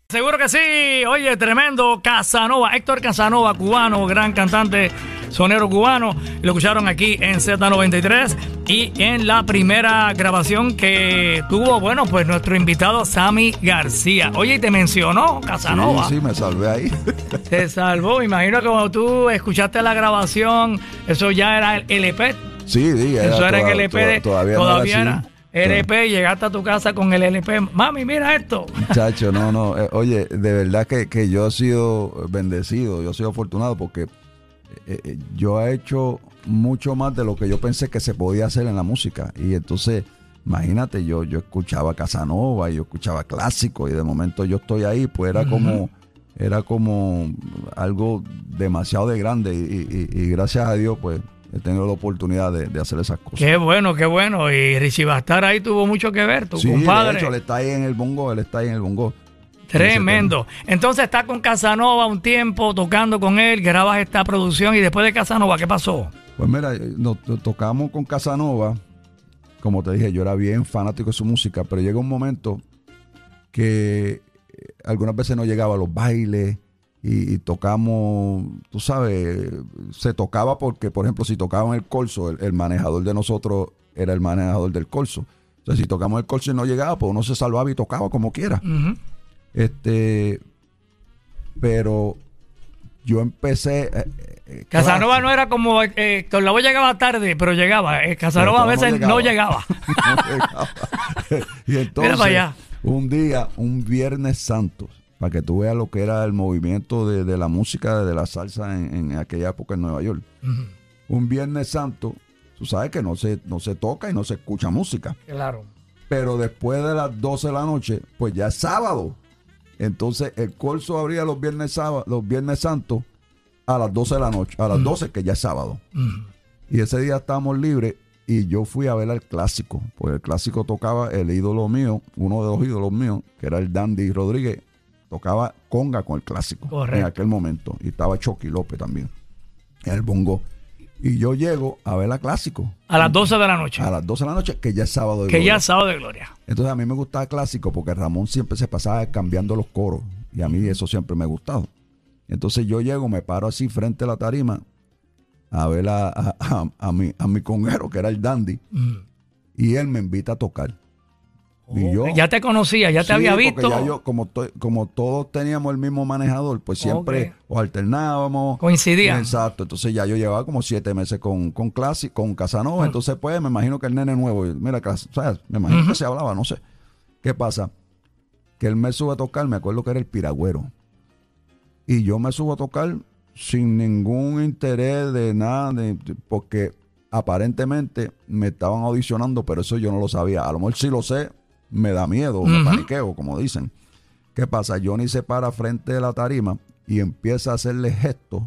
Seguro que sí. Oye, tremendo Casanova, Héctor Casanova, cubano, gran cantante, sonero cubano. Lo escucharon aquí en Z93 y en la primera grabación que tuvo, bueno, pues nuestro invitado Sammy García. Oye, y te mencionó Casanova. Sí, sí, me salvé ahí. Te salvó. Me imagino que cuando tú escuchaste la grabación, eso ya era el LP. Sí, sí, era Eso era el LP. De, todavía, todavía no era. así. LP, llegaste a tu casa con el LP. Mami, mira esto. Chacho, no, no. Eh, oye, de verdad que, que, yo he sido bendecido, yo he sido afortunado porque eh, yo he hecho mucho más de lo que yo pensé que se podía hacer en la música. Y entonces, imagínate, yo, yo escuchaba Casanova y yo escuchaba clásico y de momento yo estoy ahí, pues era uh -huh. como era como algo demasiado de grande y, y, y gracias a Dios, pues he tenido la oportunidad de, de, hacer esas cosas. Qué bueno, qué bueno. Y Richie Bastar ahí tuvo mucho que ver, tu sí, compadre. De hecho, él está ahí en el bongo, él está ahí en el bongo. Tremendo. Entonces está con Casanova un tiempo tocando con él, grabas esta producción y después de Casanova, ¿qué pasó? Pues mira, nos, nos tocamos con Casanova. Como te dije, yo era bien fanático de su música, pero llega un momento que algunas veces no llegaba a los bailes y, y, tocamos, tú sabes, se tocaba porque, por ejemplo, si tocaban el colso, el, el, manejador de nosotros era el manejador del colso. O sea, si tocamos el colso y no llegaba, pues uno se salvaba y tocaba como quiera. Uh -huh. Este, pero yo empecé. Eh, eh, Casanova claro. no era como. Eh, Torlavo llegaba tarde, pero llegaba. Eh, Casanova a veces no llegaba. No llegaba. no llegaba. y entonces, un día, un Viernes Santo, para que tú veas lo que era el movimiento de, de la música, de la salsa en, en, aquella época en Nueva York. Uh -huh. Un Viernes Santo, tú sabes que no se, no se toca y no se escucha música. Claro. Pero después de las 12 de la noche, pues ya es sábado. Entonces el corso abría los viernes, sábado, los viernes santos a las 12 de la noche, a las uh -huh. 12 que ya es sábado. -huh. Y ese día estábamos libres y yo fui a ver al clásico, porque el clásico tocaba el ídolo mío, uno de los ídolos míos, que era el Dandy Rodríguez, tocaba conga con el clásico Correcto. en aquel momento. Y estaba Chucky López también, en el bongo. Y yo llego a ver a clásico. A las 12 de la noche. A las 12 de la noche, que ya es sábado de que gloria. Que ya es sábado de gloria. Entonces a mí me gustaba clásico porque Ramón siempre se pasaba cambiando los coros. Y a mí eso siempre me ha gustado. Entonces yo llego, me paro así frente a la tarima a ver a, a, a- a mi, a mi conguero, que era el dandy, Mm. y él me invita a tocar. Y yo, ya te conocía, ya te Sí, había visto. ya yo, como, to- como todos teníamos el mismo manejador, pues siempre Ok. o alternábamos. Coincidían. Exacto. Entonces ya yo llevaba como siete meses con, con Classic, con Casanova. Entonces, pues, me imagino que el nene nuevo, mira, ¿sabes? me imagino que se hablaba, no sé. ¿Qué pasa? Que él me sube a tocar, me acuerdo que era el piragüero. Y yo me subo a tocar sin ningún interés de nada, de- porque aparentemente me estaban audicionando, pero eso yo no lo sabía. A lo mejor sí lo sé, me da miedo, me paniqueo, como dicen. ¿Qué pasa? Johnny se para frente de la tarima y empieza a hacerle gestos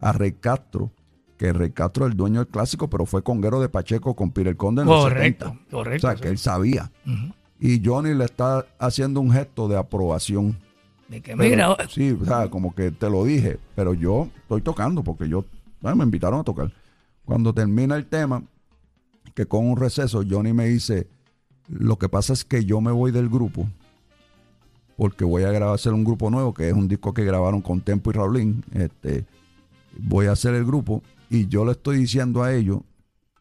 a Rey Castro, que Rey Castro es el dueño del clásico, pero fue conguero de Pacheco con Peter Conde en los Correcto, 70. correcto, O sea, sí. que él sabía. Y Johnny le está haciendo un gesto de aprobación. De que Pero, mira, sí, o sea, como que te lo dije, pero yo estoy tocando porque yo ah, me invitaron a tocar. Cuando termina el tema, que con un receso, Johnny me dice, lo que pasa es que yo me voy del grupo porque voy a grabar hacer un grupo nuevo, que es un disco que grabaron con Tempo y Raulín. Este, voy a hacer el grupo y yo le estoy diciendo a ellos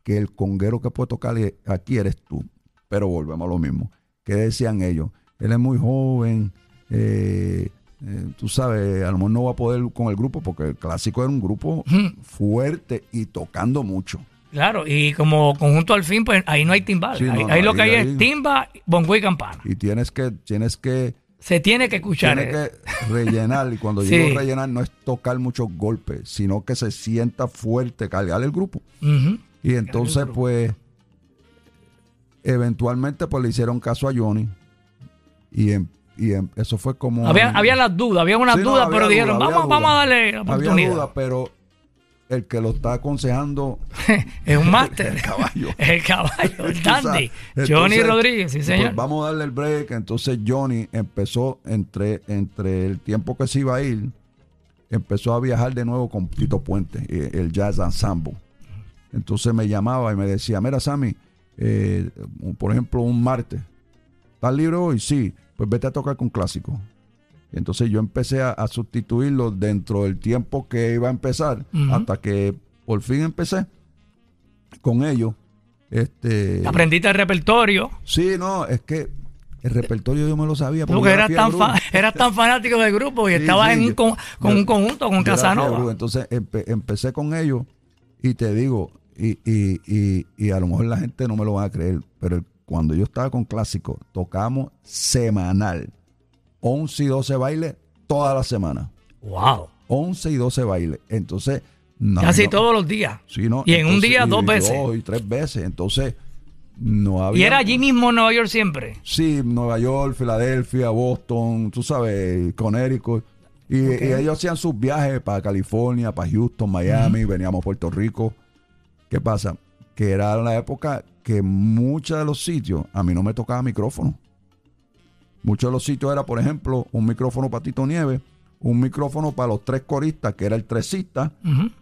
que el conguero que puede tocar aquí eres tú. Pero volvemos a lo mismo. ¿Qué decían ellos? Él es muy joven, eh, eh, tú sabes, a lo mejor no va a poder con el grupo porque el clásico era un grupo fuerte y tocando mucho. Claro, y como conjunto al fin, pues ahí no hay timbal. Sí, no, ahí, no, ahí lo que hay ahí- es timba, bongo y campana. Y tienes que, tienes que, Se tiene que escuchar. tienes eh. que rellenar. Y cuando Sí. digo rellenar no es tocar muchos golpes, sino que se sienta fuerte, cargar el grupo. Y entonces, pues, eventualmente, pues le hicieron caso a Johnny. Y, em- y em- eso fue como. Había, había las dudas, había unas Sí, no, dudas, había pero duda, dijeron, había vamos, duda. vamos a darle la Había oportunidad. duda, pero el que lo está aconsejando. es un máster. El caballo. el caballo, el dandy. Entonces, Johnny Rodríguez, sí, pues, señor. vamos a darle el break. Entonces Johnny empezó entre, entre el tiempo que se iba a ir, empezó a viajar de nuevo con Tito Puente, eh, el Jazz Ensemble. Entonces me llamaba y me decía, mira Sammy, eh, por ejemplo, un martes, ¿estás libre hoy? Sí, pues vete a tocar con clásico. Entonces yo empecé a, a sustituirlo dentro del tiempo que iba a empezar, hasta que por fin empecé con ellos. Este, Aprendiste el repertorio. Sí, no, es que el repertorio yo me lo sabía. Porque era eras tan, eras tan fanático del grupo y Sí, estabas sí, en un yo- con, con yo- un conjunto con Casanova. Entonces empe- empecé con ellos y te digo, y, y, y, y a lo mejor la gente no me lo va a creer, pero cuando yo estaba con Clásico, tocamos semanal, 11 y 12 bailes toda la semana. Wow. 11 y 12 bailes. Entonces, no, Casi no. todos los días. Sí, no, Y en un día y dos veces. Dos y tres veces. Entonces, no había. Y era allí mismo en Nueva York siempre. Sí, Nueva York, Filadelfia, Boston, tú sabes, Connecticut. Y, y ellos hacían sus viajes para California, para Houston, Miami, veníamos a Puerto Rico. ¿Qué pasa? Que era la época que muchos de los sitios a mí no me tocaba micrófono. Muchos de los sitios era, por ejemplo, un micrófono para Tito Nieves, un micrófono para los tres coristas, que era el tresista,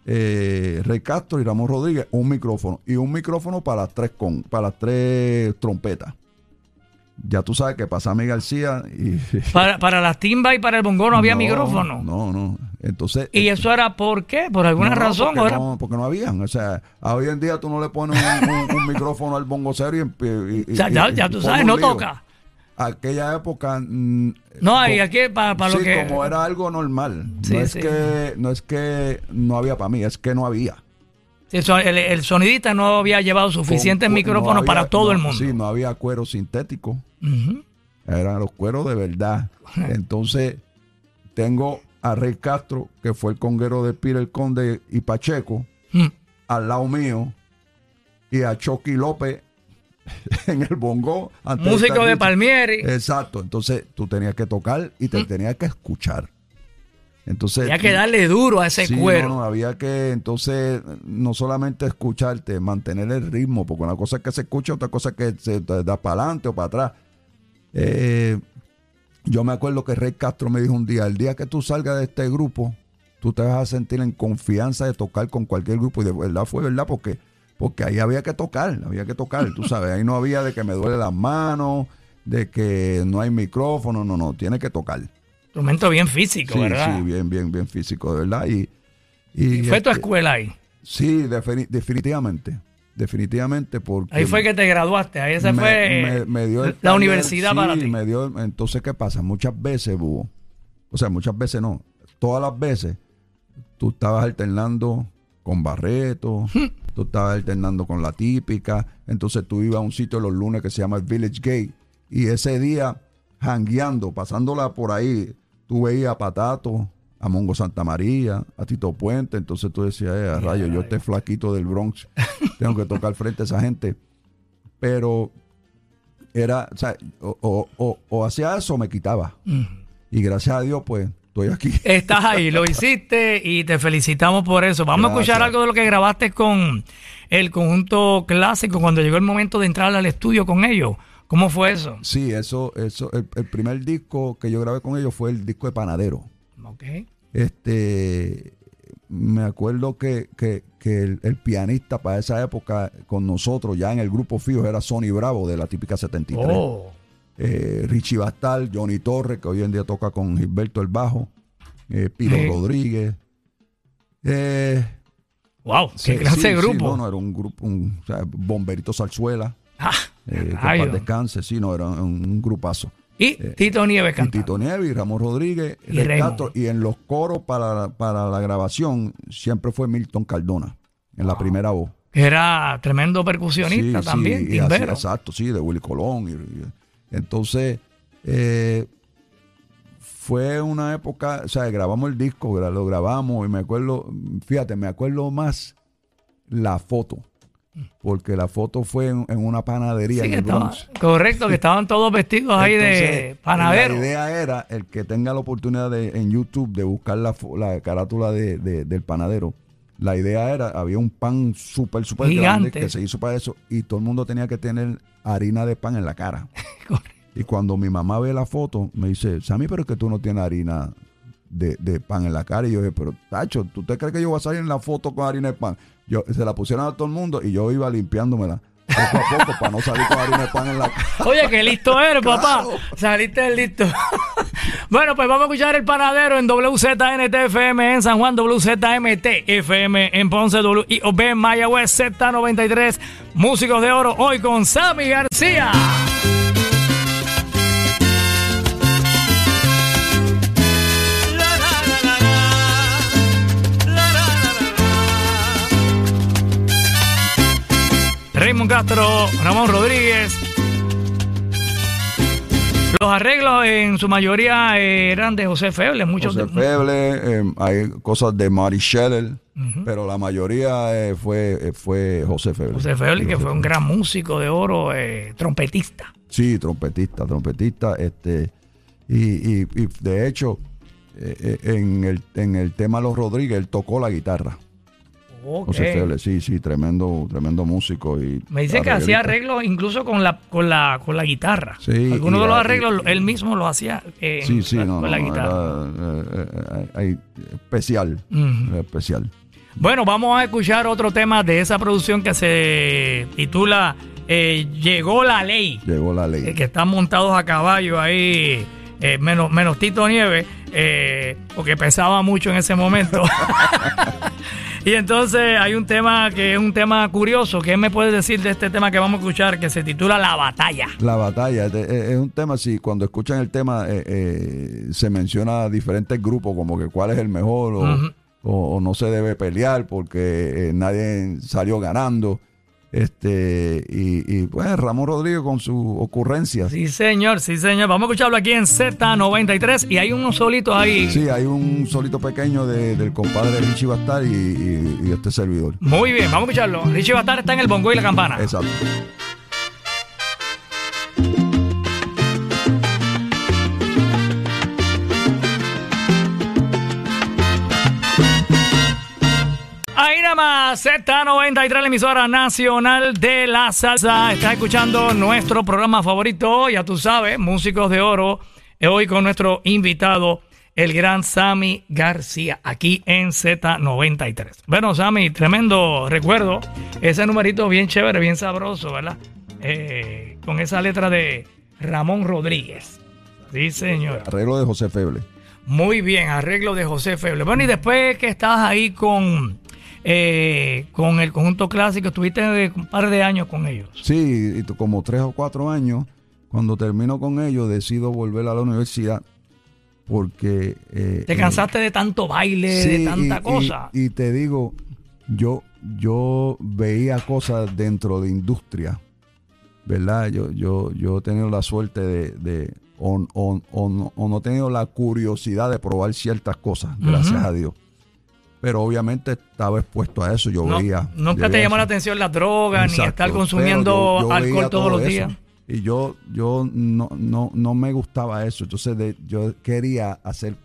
eh, Rey Castro y Ramón Rodríguez, un micrófono. Y un micrófono para las tres con, para las tres trompetas. Ya tú sabes que pasa mi García y. Para, para las timbas y para el bongo no había No, micrófono. No, no. Entonces. ¿Y eso era por qué? ¿Por alguna no, razón? Porque ¿O era- no, porque no habían. O sea, hoy en día tú no le pones un, un- un micrófono al bongo serio y, y- y- O sea, ya, tú sabes, no lío. toca. Aquella época. mm, No, hay aquí para, para sí, lo que... como era algo normal. Sí, no, es sí. que, no es que no había para mí, es que no había. Sí, el, el sonidista no había llevado suficientes Con micrófonos no había- para todo no, el mundo. Sí, no había cuero sintético. Eran los cueros de verdad. Entonces, tengo a Rey Castro, que fue el conguero de Pira el Conde y Pacheco, Mm. al lado mío, y a Chucky López en el bongo. Músico de. Palmieri. Exacto. Entonces, tú tenías que tocar y te tenías que escuchar. Entonces, Había que darle duro a ese Sí, cuero. no, no, había que entonces no solamente escucharte, mantener el ritmo, porque una cosa es que se escucha, otra cosa es que se da para adelante o para atrás. Eh, yo me acuerdo que Rey Castro me dijo un día, el día que tú salgas de este grupo, tú te vas a sentir en confianza de tocar con cualquier grupo. Y de verdad fue verdad, porque, porque ahí había que tocar, había que tocar, tú sabes, ahí no había de que me duele las manos, de que no hay micrófono, no, no, tiene que tocar. Instrumento bien físico, Sí, ¿verdad? sí, bien, bien, bien físico, de verdad. Y, y, Fue tu este, escuela ahí. Sí, defini- definitivamente. Definitivamente porque... Ahí fue que te graduaste, ahí me- fue me- me dio la taller, universidad sí, para ti. me dio, entonces, ¿qué pasa? Muchas veces, Búho, o sea, muchas veces no, todas las veces, tú estabas alternando con Barreto, tú estabas alternando con la típica, entonces tú ibas a un sitio los lunes que se llama el Village Gate, y ese día, jangueando, pasándola por ahí, tú veías a Patato, a Mongo Santa María, a Tito Puente, entonces tú decías, eh, a rayo, yo este flaquito del Bronx, tengo que tocar frente a esa gente. Pero era, o sea, o, o- o- o hacía eso o me quitaba. Y gracias a Dios, pues, estoy aquí. Estás ahí, lo hiciste y te felicitamos por eso. Vamos a escuchar algo de lo que grabaste con el conjunto clásico cuando llegó el momento de entrar al estudio con ellos. ¿Cómo fue eso? Sí, eso, eso, el, el primer disco que yo grabé con ellos fue el disco de Panadero. Ok. Este, me acuerdo que, que- que el, el pianista para esa época con nosotros, ya en el grupo fijo, era Sonny Bravo de la típica 73. Oh, eh, Richie Bastal, Johnny Torres, que hoy en día toca con Gilberto el Bajo, eh, Piro Sí. Rodríguez. Eh, wow, sí, qué clase sí, de sí, grupo. no, no, era un grupo, un, o sea, Bomberito Zarzuela, Ah, eh, que paz descanse, sí, no, era un, un grupazo. Y Tito Nieves Y. Tito Nieves y Ramón Rodríguez, Y. Castro, y en los coros para, para la grabación siempre fue Milton Cardona, en la primera voz. Era tremendo percusionista Sí, también, sí, así, exacto, sí, de Willy Colón. y- y- entonces, eh, fue una época, o sea, grabamos el disco, lo grabamos y me acuerdo, fíjate, me acuerdo más la foto, porque la foto fue en, en una panadería Sí, en estaba- Bronx. correcto, que estaban todos vestidos ahí de panadero. La idea era el que tenga la oportunidad de, en YouTube de buscar la, la carátula de- de- del panadero. La idea era, había un pan súper, súper grande que se hizo para eso y todo el mundo tenía que tener harina de pan en la cara. Y cuando mi mamá ve la foto, me dice, Sammy, pero es que tú no tienes harina de, de pan en la cara. Y yo dije, pero Tacho, ¿tú te crees que yo voy a salir en la foto con harina de pan? Yo, se la pusieron a todo el mundo y yo iba limpiándomela poco a poco para no salir con harina de pan en la cara. Oye, qué listo eres, papá. Saliste listo. Bueno, pues vamos a escuchar el panadero en WZNT-FM en San Juan, WZMT-FM en Ponce, WIOB Mayagüez, Z93, Músicos de Oro, hoy con Sammy García. Raymond Castro, Ramón Rodríguez. Los arreglos en su mayoría eran de José Feble, muchos José de- Feble, eh, hay cosas de Mari Scheller, pero la mayoría eh, fue, eh, fue José Feble. José Feble, que José fue un gran músico de oro, eh, trompetista. Sí, trompetista, trompetista. Este, y, y- y de hecho, en, el, en el tema Los Rodríguez, él tocó la guitarra. Ok. José Feble, sí, sí, tremendo, tremendo músico. Y Me dice que hacía arreglos incluso con la, con la, con la guitarra. Sí, Algunos de los arreglos él mismo los hacía eh, Sí, sí, no, con no, la guitarra. era, eh, eh, especial, especial. Bueno, vamos a escuchar otro tema de esa producción que se titula Llegó la ley. Llegó la ley. que están montados a caballo ahí, eh, menos, menos Tito Nieves, eh, porque pesaba mucho en ese momento. y entonces hay un tema que es un tema curioso. ¿Qué me puedes decir de este tema que vamos a escuchar que se titula La Batalla? La batalla es, es- es un tema, sí, cuando escuchan el tema eh, eh, se menciona diferentes grupos, como que cuál es el mejor o, o- o no se debe pelear porque eh, nadie salió ganando. Este, y, y pues Ramón Rodríguez con sus ocurrencias. Sí, señor, sí, señor. Vamos a escucharlo aquí en Z93 y hay unos solitos ahí. Sí, hay un solito pequeño de- del compadre Richie Bastar y, y- y este servidor. Muy bien, vamos a escucharlo. Richie Bastar está en el bongo y la campana. Exacto. Más, Z93, la emisora nacional de la salsa. Estás escuchando nuestro programa favorito, ya tú sabes, Músicos de Oro. Hoy con nuestro invitado, el gran Sammy García, aquí en Z93. Bueno, Sammy, tremendo recuerdo. Ese numerito bien chévere, bien sabroso, ¿verdad? Eh, con esa letra de Ramón Rodríguez. Sí, señor. Arreglo de José Feble. Muy bien, arreglo de José Feble. Bueno, y después que estabas ahí con eh, con el conjunto clásico, estuviste un par de años con ellos. Sí, como tres o cuatro años. Cuando termino con ellos, decido volver a la universidad porque... Eh, te cansaste de tanto baile, de tanta cosa. Y, te digo, yo, yo veía cosas dentro de industria, ¿verdad? Yo, yo, yo he tenido la suerte de, o, no he tenido la curiosidad de probar ciertas cosas, gracias a Dios. Pero obviamente estaba expuesto a eso, yo veía. Nunca te llamó la atención la droga, ni estar consumiendo alcohol todos los días. Y yo, yo no, no, no me gustaba eso. Entonces yo quería hacer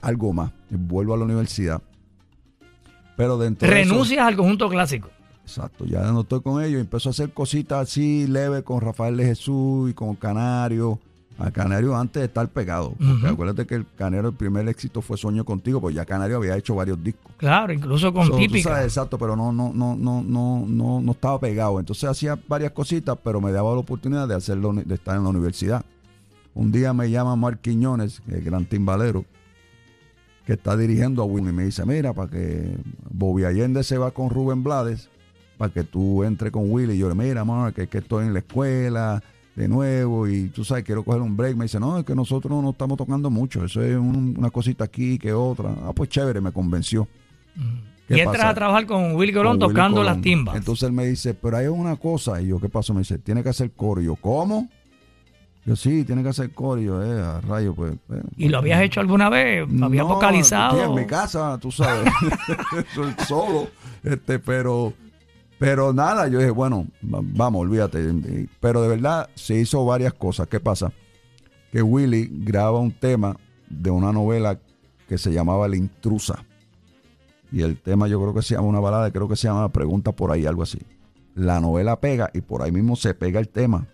algo más. vuelvo a la universidad. Pero dentro Renuncias al conjunto clásico. Exacto, ya no estoy con ellos. Empezó a hacer cositas así leve con Rafael de Jesús y con Canario a Canario antes de estar pegado. Porque acuérdate que el Canario, el primer éxito fue Sueño Contigo, pues ya Canario había hecho varios discos. Claro, incluso con so, Típica. exacto, pero no, no, no, no, no, no, no estaba pegado. Entonces hacía varias cositas, pero me daba la oportunidad de hacerlo, de estar en la universidad. Un día me llama Mark Quiñones, el gran timbalero, que está dirigiendo a Willy, y me dice, mira, para que Bobby Allende se va con Rubén Blades, para que tú entres con Willy. Y yo le mira, Mark, que, que estoy en la escuela, de nuevo y tú sabes, quiero coger un break. Me dice, no, es que nosotros no estamos tocando mucho, eso es una cosita aquí que otra. Ah, pues chévere, me convenció. Y entras a trabajar con Will Colón tocando las timbas. Entonces él me dice, pero hay una cosa. Y yo, ¿qué pasó? Me dice, tiene que hacer coro. Y yo, ¿cómo? Yo, sí, tiene que hacer yo, eh, a rayo, pues. pues ¿Y lo habías hecho alguna vez? ¿Lo habías vocalizado? en mi casa, tú sabes. solo. Este, pero pero nada, yo dije, bueno, vamos, olvídate. Pero de verdad se hizo varias cosas. ¿Qué pasa? Que Willy graba un tema de una novela que se llamaba La Intrusa. Y el tema yo creo que se llama una balada, creo que se llama Pregunta por ahí, algo así. La novela pega y por ahí mismo se pega el tema.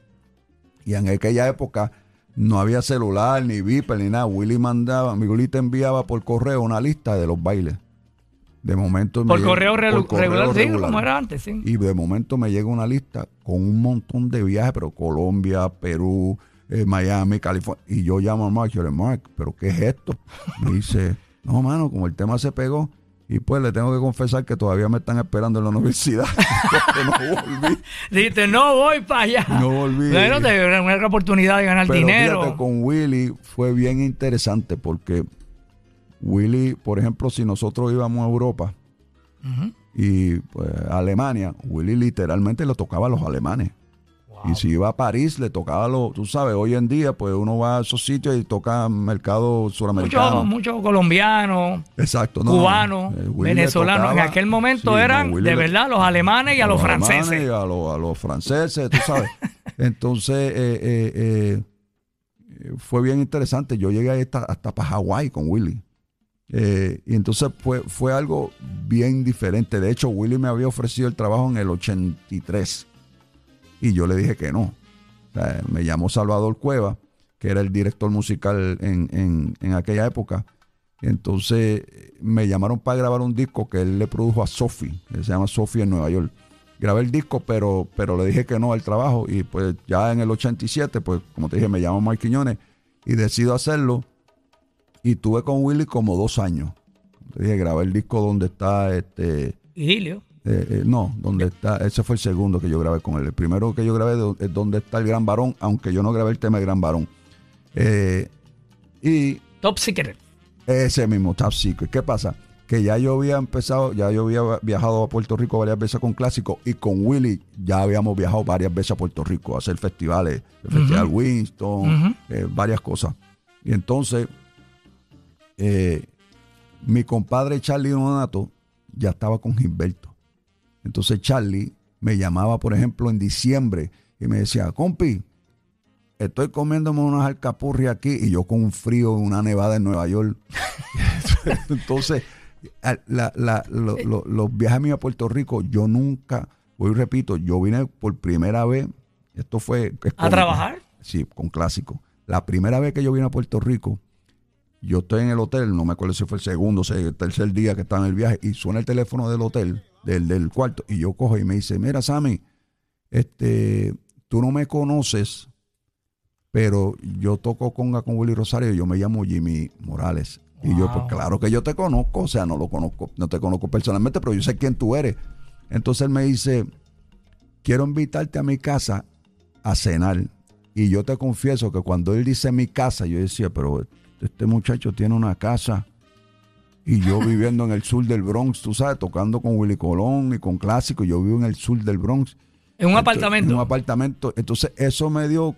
Y en aquella época no había celular, ni Viper, ni nada. Willy mandaba, mi Willy te enviaba por correo una lista de los bailes. De momento por, correo, regular, sí, como era antes, sí. Y de momento me llega una lista con un montón de viajes, pero Colombia, Perú, eh, Miami, California. Y yo llamo a Mark y yo le digo, Mark, ¿pero qué es esto? Me dice, no, mano, como el tema se pegó. Y pues le tengo que confesar que todavía me están esperando en la universidad. porque no volví. Dijiste, no voy para allá. No volví. Bueno, te una oportunidad de ganar dinero. Fíjate, con Willy fue bien interesante porque Willy, por ejemplo, si nosotros íbamos a Europa y pues, a Alemania, Willy literalmente le tocaba a los alemanes. Y si iba a París, le tocaba a los, tú sabes, hoy en día, pues uno va a esos sitios y toca mercado suramericano. Muchos mucho colombianos, cubanos, eh, venezolanos. en aquel momento eran de verdad los alemanes y a, los, franceses. Y a, los, franceses, tú sabes. Entonces, eh, eh, fue bien interesante. Yo llegué hasta, hasta para Hawái con Willy. Eh, y entonces fue, fue algo bien diferente. De hecho, Willy me había ofrecido el trabajo en el 83 y yo le dije que no. me llamó Salvador Cueva, que era el director musical en, aquella época. Entonces me llamaron para grabar un disco que él le produjo a Sophie, que se llama Sophie en Nueva York. Grabé el disco, pero, pero le dije que no al trabajo. Y pues ya en el 87, pues como te dije, me llamo Mike Quiñones y decido hacerlo. Y tuve con Willy como dos años. Le dije, grabé el disco donde está este. Gilio. Eh, eh, no, donde está, ese fue el segundo que yo grabé con él. El primero que yo grabé es donde está el Gran Varón, aunque yo no grabé el tema de Gran Varón. Eh, y. Top Secret. Ese mismo, Top Secret. ¿Qué pasa? Que ya yo había empezado, ya yo había viajado a Puerto Rico varias veces con clásico y con Willy ya habíamos viajado varias veces a Puerto Rico a hacer festivales, el Festival Winston, varias cosas. Y entonces eh, mi compadre Charlie Donato ya estaba con Gilberto. Entonces Charlie me llamaba, por ejemplo, en diciembre y me decía, compi, estoy comiéndome unas alcapurri aquí y yo con un frío una nevada en Nueva York. Entonces, los viajes míos a Puerto Rico, yo nunca, hoy repito, yo vine por primera vez, esto fue... ¿A trabajar? Sí, con clásico. La primera vez que yo vine a Puerto Rico, yo estoy en el hotel, no me acuerdo si fue el segundo o el tercer día que estaba en el viaje, y suena el teléfono del hotel, del, del cuarto, y yo cojo y me dice, mira Sammy, este, tú no me conoces, pero yo toco conga con Willy Rosario, yo me llamo Jimmy Morales. Y yo, pues claro que yo te conozco, o sea, no lo conozco, no te conozco personalmente, pero yo sé quién tú eres. Entonces él me dice, quiero invitarte a mi casa a cenar. Y yo te confieso que cuando él dice mi casa, yo decía, pero este muchacho tiene una casa. Y yo viviendo en el sur del Bronx, tú sabes, tocando con Willy Colón y con Clásico, yo vivo en el sur del Bronx. En un Entonces, apartamento. En un apartamento. Entonces, eso me dio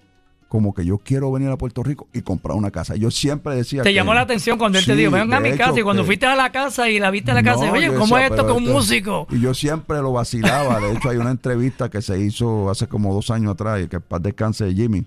como que yo quiero venir a Puerto Rico y comprar una casa. Yo siempre decía Te que- llamó la atención cuando él te dijo, ven a mi casa. Y cuando que- fuiste a la casa y la viste a la casa, No, oye, ¿cómo decía, es esto con un músico? Y yo siempre lo vacilaba. De hecho, hay una entrevista que se hizo hace como dos años atrás, y que paz descanse de Jimmy,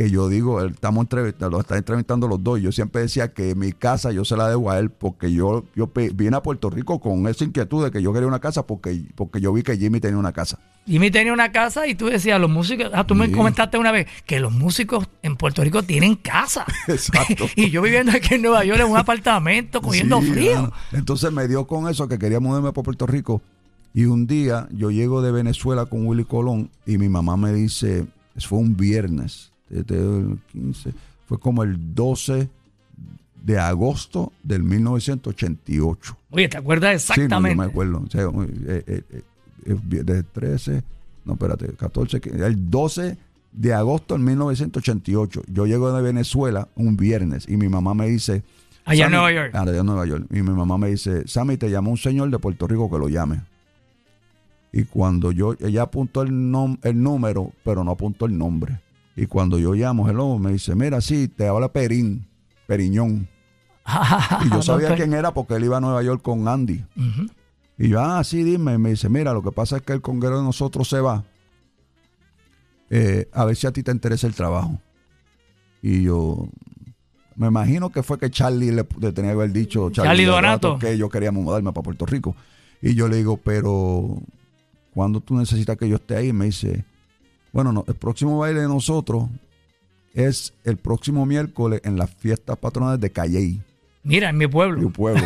que yo digo, él- estamos entrevistando, lo están entrevistando los dos. Yo siempre decía que mi casa yo se la debo a él, porque yo, yo vine a Puerto Rico con esa inquietud de que yo quería una casa, porque, porque yo vi que Jimmy tenía una casa. Jimmy tenía una casa y tú decías, los músicos, ah, tú me comentaste una vez que los músicos en Puerto Rico tienen casa. Exacto. y yo viviendo aquí en Nueva York en un apartamento, cogiendo Sí, frío. Entonces me dio con eso que quería mudarme para Puerto Rico. Y un día yo llego de Venezuela con Willy Colón y mi mamá me dice, fue un viernes, el 15, fue como el 12 de agosto del 1988. Oye, ¿te acuerdas Sí, no, exactamente? yo me acuerdo. O sea, eh, eh, eh, eh, desde 13, no, espérate, 14, que- el 12 de agosto del 1988. Yo llego de Venezuela un viernes y mi mamá me dice... Allá en Nueva York. Allá en Nueva York. Y mi mamá me dice, Sammy, te llamó un señor de Puerto Rico que lo llame. Y cuando yo, ella apuntó el, nom- el número, pero no apuntó el nombre. Y cuando yo llamo, hello, me dice, mira, sí, te habla Perín, Periñón. Y yo sabía Ok. quién era porque él iba a Nueva York con Andy. Y yo, ah, sí, dime. Y me dice, mira, lo que pasa es que el conguero de nosotros se va. Eh, a ver si a ti te interesa el trabajo. Y yo, me imagino que fue que Charlie le, le tenía que haber dicho, Charlie Donato. que yo quería mudarme para Puerto Rico. Y yo le digo, pero, ¿cuándo tú necesitas que yo esté ahí? Y me dice, bueno, no, el próximo baile de nosotros es el próximo miércoles en las fiestas patronales de Calley Mira, en mi mi pueblo. pueblo.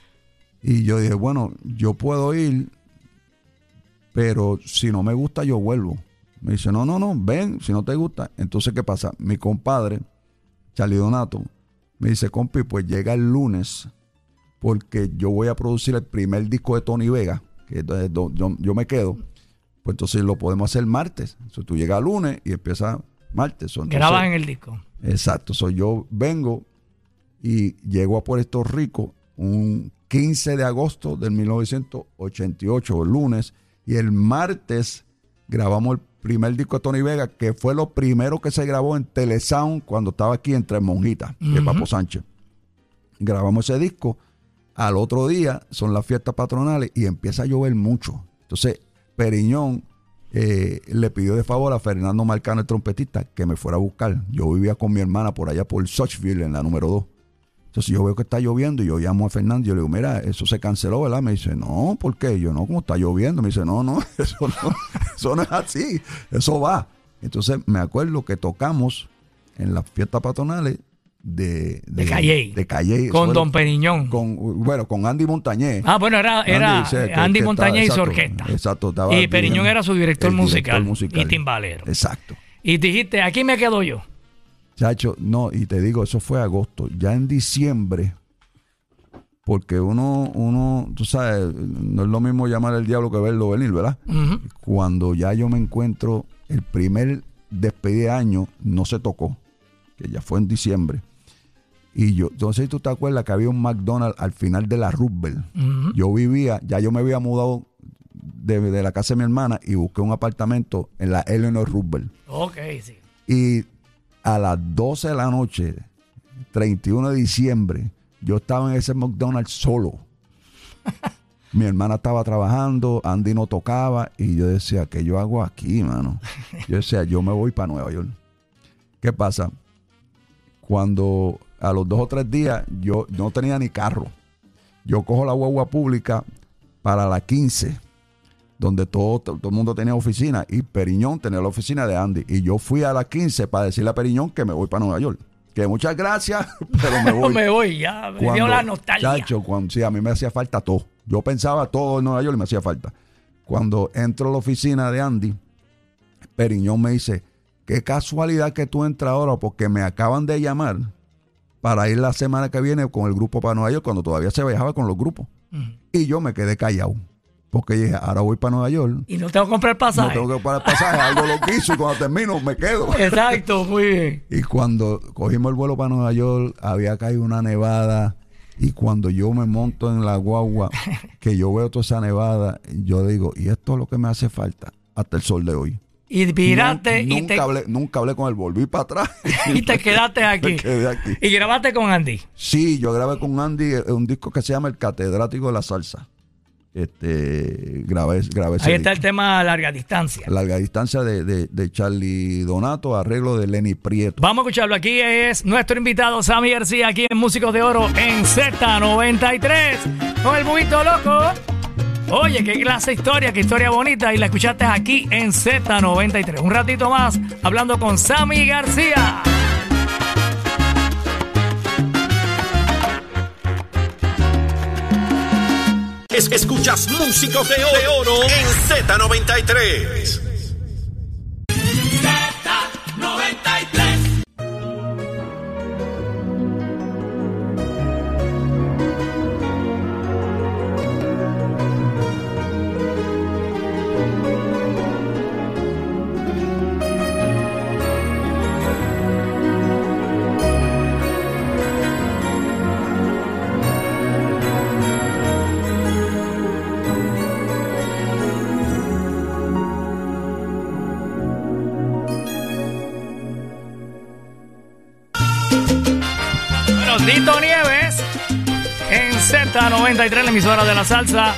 y yo dije, bueno, yo puedo ir, pero si no me gusta, yo vuelvo. Me dice, no, no, no, ven, si no te gusta. Entonces, ¿qué pasa? Mi compadre, Charlie Donato, me dice, compi, pues llega el lunes, porque yo voy a producir el primer disco de Tony Vega, que es donde do- yo, yo me quedo. Pues entonces lo podemos hacer martes. Entonces, tú llegas lunes y empieza martes. So, entonces- Grabas en el disco. Exacto, soy yo vengo y llego a Puerto Rico un 15 de agosto del 1988, el lunes, y el martes grabamos el primer disco de Tony Vega, que fue lo primero que se grabó en Telesound cuando estaba aquí entre Monjita, de Ujú. Papo Sánchez. Grabamos ese disco, al otro día son las fiestas patronales y empieza a llover mucho. Entonces, Periñón eh, le pidió de favor a Fernando Marcano, el trompetista, que me fuera a buscar. Yo vivía con mi hermana por allá por Sochville, en la número 2. Entonces yo veo que está lloviendo y yo llamo a Fernando y yo le digo, mira, eso se canceló, ¿verdad? Me dice, no, ¿por qué? Yo no, como está lloviendo. Me dice, no, no, eso no, eso no es así, eso va. Entonces me acuerdo que tocamos en las fiestas patronales de, De Calley. Con Don Periñón. Con, bueno, con Andy Montañez. Ah, bueno, era, era Andy, sí, que- Andy que Montañez y su orquesta. exacto, estaba Y Periñón bien- era su director musical, musical. y timbalero. Exacto. Y dijiste, aquí me quedo yo. Chacho, no, y te digo, eso fue agosto. Ya en diciembre, porque uno, uno, tú sabes, no es lo mismo llamar al diablo que verlo venir, ¿verdad? Cuando ya yo me encuentro, el primer despedida de año no se tocó, que ya fue en diciembre. Y yo, entonces tú te acuerdas que había un McDonald's al final de la Roosevelt. Ujú. Yo vivía, ya yo me había mudado de, de la casa de mi hermana y busqué un apartamento en la Eleanor Roosevelt. Ok, sí. Y a las 12 de la noche, 31 de diciembre, yo estaba en ese McDonald's solo. Mi hermana estaba trabajando, Andy no tocaba y yo decía, ¿qué yo hago aquí, mano? Yo decía, yo me voy para Nueva York. ¿Qué pasa? Cuando a los dos o tres días yo no tenía ni carro, yo cojo la guagua pública para la 15, donde todo, todo el mundo tenía oficina y Periñón tenía la oficina de Andy. Y yo fui a la 15 para decirle a Periñón que me voy para Nueva York. Que muchas gracias, pero me voy. me voy, ya me dio la nostalgia. Chacho, cuando, sí, a mí me hacía falta todo. Yo pensaba todo en Nueva York y me hacía falta. Cuando entro a la oficina de Andy, Periñón me dice, qué casualidad que tú entras ahora porque me acaban de llamar para ir la semana que viene con el grupo para Nueva York, cuando todavía se viajaba con los grupos. Y yo me quedé callado. Porque dije, ahora voy para Nueva York. Y no tengo que comprar pasaje. No tengo que comprar pasaje, algo lo quiso y cuando termino me quedo. Exacto, muy bien. Y cuando cogimos el vuelo para Nueva York, había caído una nevada. Y cuando yo me monto en la guagua, que yo veo toda esa nevada, yo digo, y esto es lo que me hace falta hasta el sol de hoy. Y viraste y, nunca, te, hablé, nunca hablé con él, volví para atrás. y te quedaste aquí. Me quedé aquí. Y grabaste con Andy. Sí, yo grabé con Andy eh, un disco que se llama El Catedrático de la Salsa. Este, grabé, grabé Ahí está el tema a larga distancia. Larga distancia de, de, de Charlie Donato, arreglo de Lenny Prieto. Vamos a escucharlo. Aquí es nuestro invitado Sammy García, aquí en Músicos de Oro en Z93. Con el buito loco. Oye, qué clase de historia, qué historia bonita. Y la escuchaste aquí en Z93. Un ratito más hablando con Sammy García. Es- escuchas Músicos de de Oro en Z93. Nieves en Z93, la emisora de la salsa.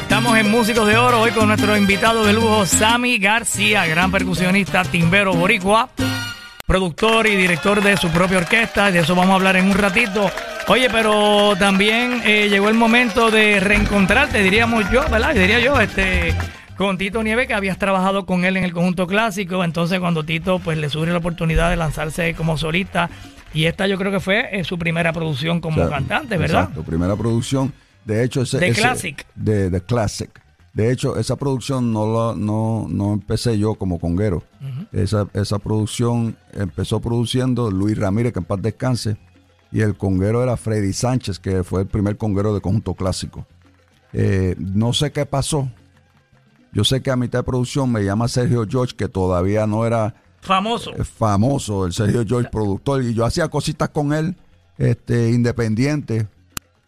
Estamos en Músicos de Oro hoy con nuestro invitado de lujo, Sammy García, gran percusionista, timbero boricua, productor y director de su propia orquesta. De eso vamos a hablar en un ratito. Oye, pero también eh, llegó el momento de reencontrarte, diríamos yo, ¿verdad? Diría yo, este, con Tito Nieves, que habías trabajado con él en el conjunto clásico. Entonces, cuando Tito pues le surge la oportunidad de lanzarse como solista, y esta yo creo que fue eh, su primera producción como O sea, cantante, ¿verdad? Exacto, primera producción. De hecho, ese, De Classic. De, de Classic. De hecho, esa producción no, la, no, no empecé yo como conguero. esa, esa producción empezó produciendo Luis Ramírez, que en paz descanse, y el conguero era Freddy Sánchez, que fue el primer conguero de conjunto clásico. Eh, no sé qué pasó. Yo sé que a mitad de producción me llama Sergio George, que todavía no era Famoso. eh, famoso, el Sergio George, productor, y yo hacía cositas con él, este, independiente.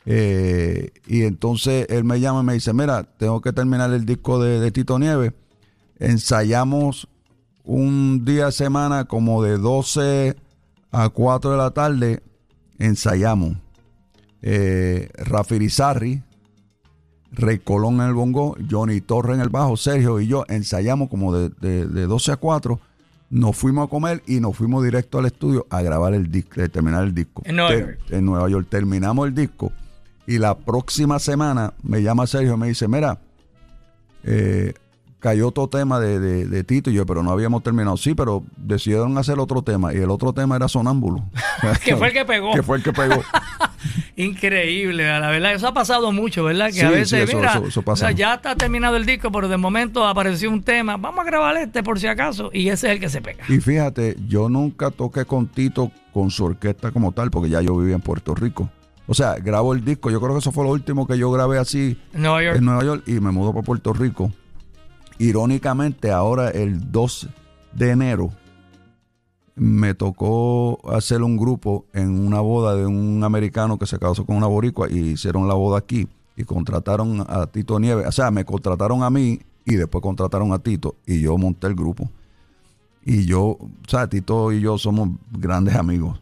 eh, y entonces él me llama y me dice, mira, tengo que terminar el disco de, de Tito Nieves. Ensayamos un día a semana como de 12 a 4 de la tarde, ensayamos. Eh, Rafi Rey Colón en el bongo, Johnny Torre en el bajo, Sergio y yo ensayamos como de, de- de 12 a 4. Nos fuimos a comer y nos fuimos directo al estudio a grabar el disco, a terminar el disco. En Nueva York. En Nueva York. Terminamos el disco y la próxima semana me llama Sergio y me dice, mira, eh, cayó otro tema de, de- de Tito y yo, pero no habíamos terminado. Sí, pero decidieron hacer otro tema y el otro tema era Sonámbulo. Que fue el que pegó. que fue el que pegó. Increíble, la verdad. Eso ha pasado mucho, ¿verdad? Que Sí, a sí, veces, eso- mira, eso- eso o pasa. sea, ya está terminado el disco, pero de momento apareció un tema. Vamos a grabar este por si acaso. Y ese es el que se pega. Y fíjate, yo nunca toqué con Tito con su orquesta como tal, porque ya yo vivía en Puerto Rico. O sea, grabo el disco, yo creo que eso fue lo último que yo grabé así En Nueva York. en Nueva York y me mudo para Puerto Rico. Irónicamente, ahora el 2 de enero me tocó hacer un grupo en una boda de un americano que se casó con una boricua y hicieron la boda aquí y contrataron a Tito Nieves. O sea, me contrataron a mí y después contrataron a Tito y yo monté el grupo. Y yo, o sea, Tito y yo somos grandes amigos.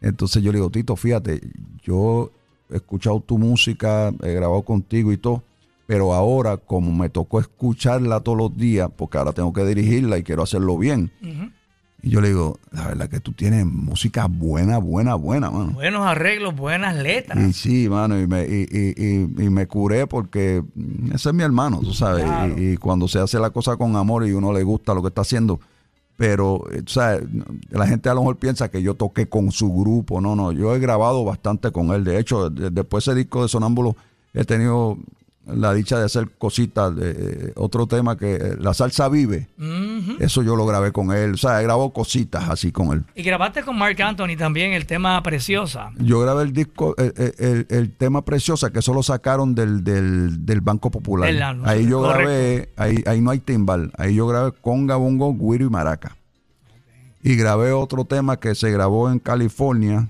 Entonces yo le digo, Tito, fíjate, yo he escuchado tu música, he grabado contigo y todo, pero ahora como me tocó escucharla todos los días, porque ahora tengo que dirigirla y quiero hacerlo bien. Y yo le digo, la verdad que tú tienes música buena, buena, buena, mano. Buenos arreglos, buenas letras. Y sí, mano, y me, y, y- y- y me curé porque ese es mi hermano, tú sabes. Claro. Y, cuando se hace la cosa con amor y uno le gusta lo que está haciendo, pero, eh, tú sabes, la gente a lo mejor piensa que yo toqué con su grupo. No, no, yo he grabado bastante con él. De hecho, de- después de ese disco de Sonámbulo, he tenido la dicha de hacer cositas. de- otro tema que eh, la salsa vive. Eso yo lo grabé con él. O sea, grabó cositas así con él. Y grabaste con Mark Anthony también el tema Preciosa. Yo grabé el disco, el, el- el tema Preciosa, que eso lo sacaron del, del, del Banco Popular. Ahí yo correcto. grabé, ahí, ahí no hay timbal. Ahí yo grabé conga, bongo, guiro y maraca. Y grabé otro tema que se grabó en California,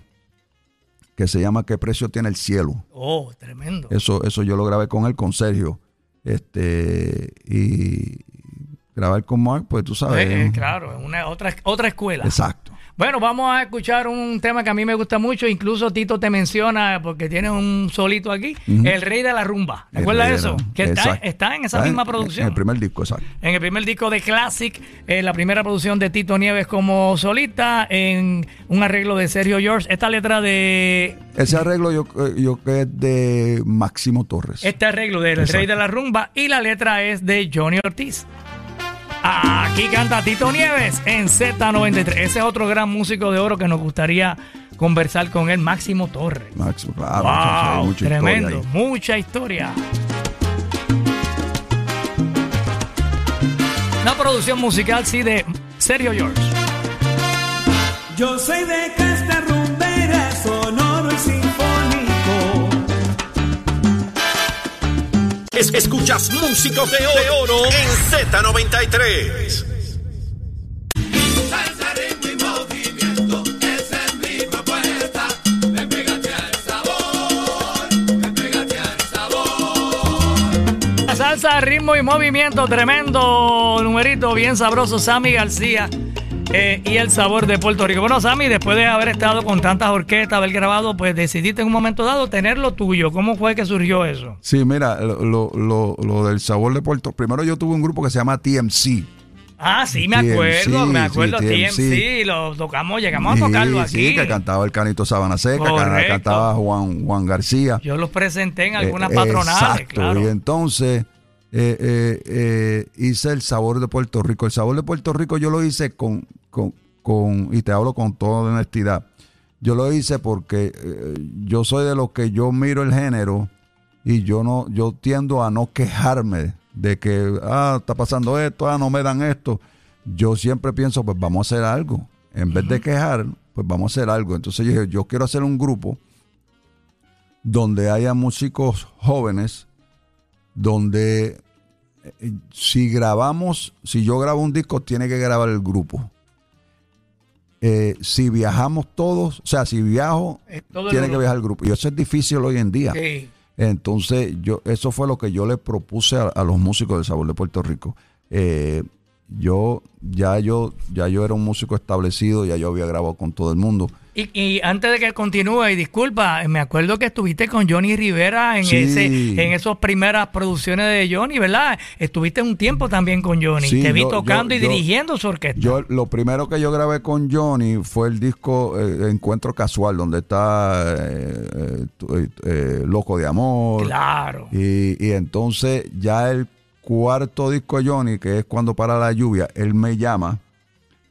que se llama ¿Qué precio tiene el cielo? Oh, tremendo. Eso, eso yo lo grabé con él, con Sergio. Este, y grabar con Mark, pues tú sabes. Eh, eh, claro, es una, otra, otra escuela. Exacto. Bueno, vamos a escuchar un tema que a mí me gusta mucho. Incluso Tito te menciona, porque tiene un solito aquí, El Rey de la Rumba. El ¿Recuerdas rey de eso? la- Que está, está en esa Está misma en- producción. En el primer disco, exacto. En el primer disco de Classic, eh, la primera producción de Tito Nieves como solista, en un arreglo de Sergio George. Esta letra de. Ese arreglo yo, eh, yo que es de Máximo Torres. Este arreglo del Rey de la Rumba y la letra es de Johnny Ortiz. Aquí canta Tito Nieves en Z93. Ese es otro gran músico de oro que nos gustaría conversar con él, Máximo Torres. Máximo, claro, muchacho, hay wow, mucha historia tremendo, mucha historia. Una producción musical, sí, de Sergio George. Yo soy de casta Es- escuchas músicos de oro, en Z93. La salsa, ritmo y movimiento, tremendo numerito, bien sabroso, Sammy García. Eh, y el sabor de Puerto Rico. Bueno, Sammy, después de haber estado con tantas orquestas, haber grabado, pues decidiste en un momento dado tener lo tuyo. ¿Cómo fue que surgió eso? Sí, mira, lo, lo, lo- del sabor de Puerto Primero yo tuve un grupo que se llama TMC. Ah, sí, me TMC, acuerdo, me acuerdo, sí, TMC, TMC. lo tocamos, llegamos a tocarlo Sí, aquí. Sí, que cantaba el Canito Sabana Seca, que cantaba Juan, Juan García. Yo los presenté en algunas Eh, patronales, exacto, claro. Y entonces eh, hice el sabor de Puerto Rico. El sabor de Puerto Rico yo lo hice con, con, con- y te hablo con toda honestidad. Yo lo hice porque eh, yo soy de los que yo miro el género y yo no, yo tiendo a no quejarme de que ah, está pasando esto, ah, no me dan esto. Yo siempre pienso, pues vamos a hacer algo. En vez de quejar, pues vamos a hacer algo. Entonces yo dije, yo quiero hacer un grupo donde haya músicos jóvenes, donde eh, si grabamos, si yo grabo un disco, tiene que grabar el grupo. Eh, si viajamos todos, o sea, si viajo, tiene que viajar el grupo. Y eso es difícil hoy en día. Sí. Entonces, yo, eso fue lo que yo le propuse a, a los músicos del Sabor de Puerto Rico. Eh, yo, ya yo, ya yo era un músico establecido, ya yo había grabado con todo el mundo. Y, y antes de que continúe, y disculpa, me acuerdo que estuviste con Johnny Rivera en Sí. ese, en esas primeras producciones de Johnny, ¿verdad? Estuviste un tiempo también con Johnny. Sí, Te vi yo- tocando yo- y yo- dirigiendo su orquesta. Yo, lo primero que yo grabé con Johnny fue el disco eh, Encuentro Casual, donde está eh, eh, eh, eh, Loco de Amor. claro. Y, y entonces ya el cuarto disco de Johnny, que es Cuando para la lluvia, él me llama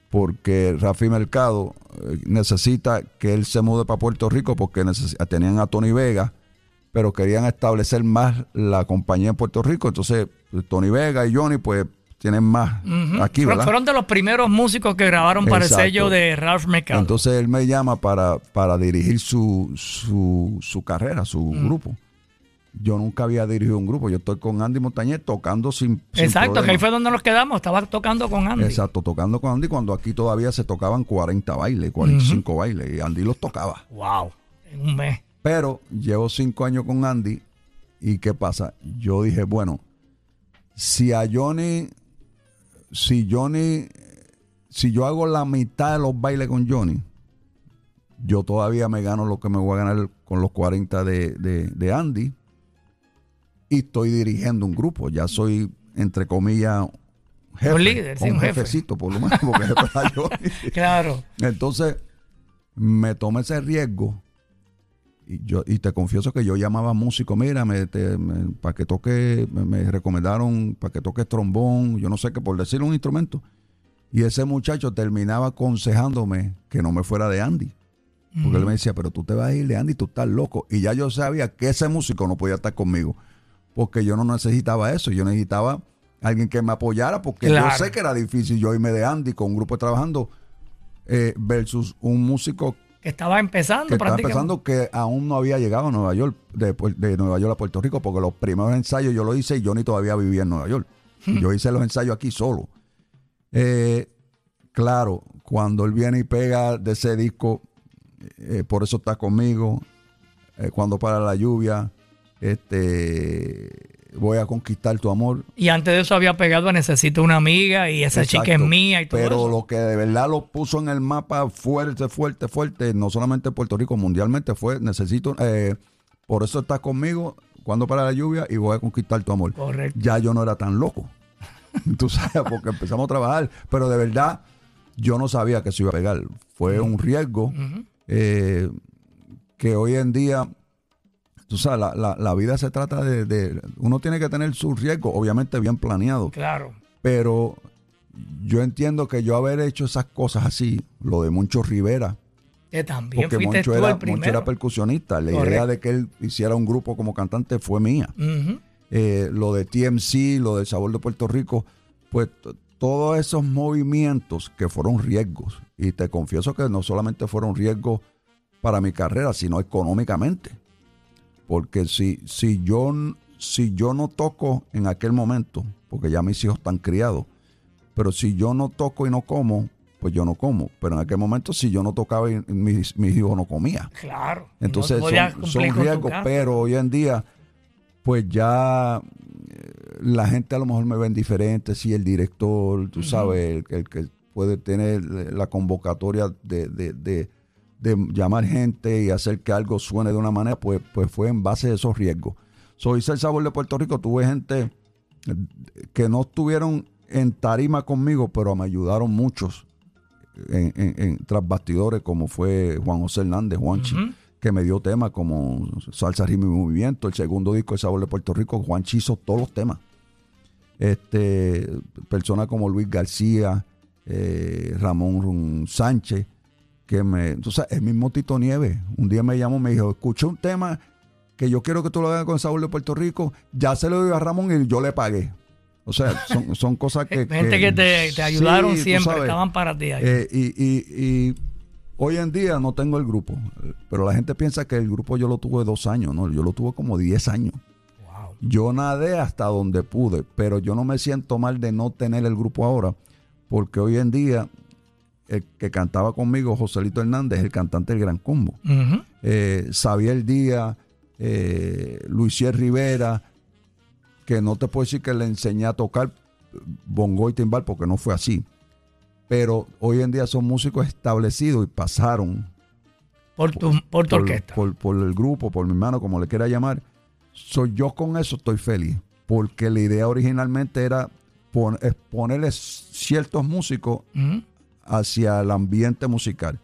porque Rafi Mercado eh, necesita que él se mude para Puerto Rico porque tenían a Tony Vega, pero querían establecer más la compañía en Puerto Rico. Entonces Tony Vega y Johnny pues tienen más aquí, Fueron- ¿verdad? Fueron de los primeros músicos que grabaron para Exacto. el sello de Ralph Mercado. Entonces él me llama para, para dirigir su, su, su carrera, su grupo. Yo nunca había dirigido un grupo. Yo estoy con Andy Montañez tocando sin, sin Exacto, que ahí fue donde nos quedamos. Estaba tocando con Andy. Exacto, tocando con Andy cuando aquí todavía se tocaban 40 bailes, 45 bailes, y Andy los tocaba. Wow, en un mes. Pero llevo cinco años con Andy, y ¿qué pasa? Yo dije, bueno, si a Johnny, si Johnny, si yo hago la mitad de los bailes con Johnny, yo todavía me gano lo que me voy a ganar con los 40 de, de- de Andy, y estoy dirigiendo un grupo, ya soy, entre comillas, jefe, Un líder, sí, o un jefe. jefecito, por lo menos, porque Johnny. Claro. Entonces, me tomé ese riesgo. Y yo y te confieso que yo llamaba a músicos, mira, para que toque, me, me recomendaron para que toque trombón, yo no sé qué, por decir un instrumento. Y ese muchacho terminaba aconsejándome que no me fuera de Andy. Porque él me decía, pero tú te vas a ir de Andy, tú estás loco. Y ya yo sabía que ese músico no podía estar conmigo. Porque yo no necesitaba eso, yo necesitaba alguien que me apoyara, porque Claro. yo sé que era difícil yo irme de Andy con un grupo trabajando eh, versus un músico Que estaba empezando que estaba empezando que aún no había llegado a Nueva York, de, Pu- de Nueva York a Puerto Rico, porque los primeros ensayos yo lo hice y yo ni todavía vivía en Nueva York. Yo hice los ensayos aquí solo. Eh, claro, cuando él viene y pega de ese disco, eh, por eso está conmigo, cuando para la lluvia, este, voy a conquistar tu amor. Y antes de eso había pegado a Necesito una amiga y esa chica es mía y todo Pero eso. lo que de verdad lo puso en el mapa fuerte, fuerte, fuerte, no solamente en Puerto Rico, mundialmente fue, necesito, eh, por eso estás conmigo, cuando para la lluvia y voy a conquistar tu amor. Correcto. Ya yo no era tan loco, tú sabes, porque empezamos a trabajar, pero de verdad yo no sabía que se iba a pegar. Fue un riesgo eh, que hoy en día tú sabes, la, la- la vida se trata de, de- Uno tiene que tener su riesgo, obviamente bien planeado. Claro. Pero yo entiendo que yo haber hecho esas cosas así, lo de Moncho Rivera, Que también porque fuiste Moncho tú era, el Moncho era percusionista, la Correcto. idea de que él hiciera un grupo como cantante fue mía. Eh, lo de TMC, lo del Sabor de Puerto Rico, pues todos esos movimientos que fueron riesgos, y te confieso que no solamente fueron riesgos para mi carrera, sino económicamente. Porque si, si, yo, si yo no toco en aquel momento, porque ya mis hijos están criados, pero si yo no toco y no como, pues yo no como. Pero en aquel momento, si yo no tocaba y mis, mis hijos no comían. Claro. Entonces No son, riesgos, pero hoy en día, pues ya eh, la gente a lo mejor me ven diferente, si el director, tú sabes, el, el que puede tener la convocatoria de, de- de- de llamar gente y hacer que algo suene de una manera, pues, pues fue en base a esos riesgos. Soy el sabor de Puerto Rico, tuve gente eh, que no estuvieron en tarima conmigo, pero me ayudaron muchos en, en, en tras bastidores, como fue Juan José Hernández, Juanchi, que me dio temas como Salsa, Ritmo y Movimiento, el segundo disco de Sabor de Puerto Rico, Juanchi hizo todos los temas. Este, personas como Luis García, eh, Ramón Sánchez, que me, sabes, el mismo Tito Nieves, un día me llamó, me dijo, escuché un tema que yo quiero que tú lo hagas con Sabor de Puerto Rico, ya se lo dio a Ramón y yo le pagué. O sea, son, son cosas que... Gente que te, te ayudaron Sí, siempre, sabes. estaban para ti ahí. Eh, y, y- y hoy en día no tengo el grupo, pero la gente piensa que el grupo yo lo tuve dos años, no, yo lo tuve como diez años. Wow. Yo nadé hasta donde pude, pero yo no me siento mal de no tener el grupo ahora, porque hoy en día el que cantaba conmigo, Joselito Hernández, el cantante del Gran Combo. Eh, Xavier Díaz, eh, Luisier Rivera, que no te puedo decir que le enseñé a tocar bongo y timbal porque no fue así. Pero hoy en día son músicos establecidos y pasaron Por tu, por tu orquesta. por- por el grupo, por mi hermano, como le quiera llamar. Soy yo con eso estoy feliz, porque la idea originalmente era pon- ponerle ciertos músicos. Hacia el ambiente musical.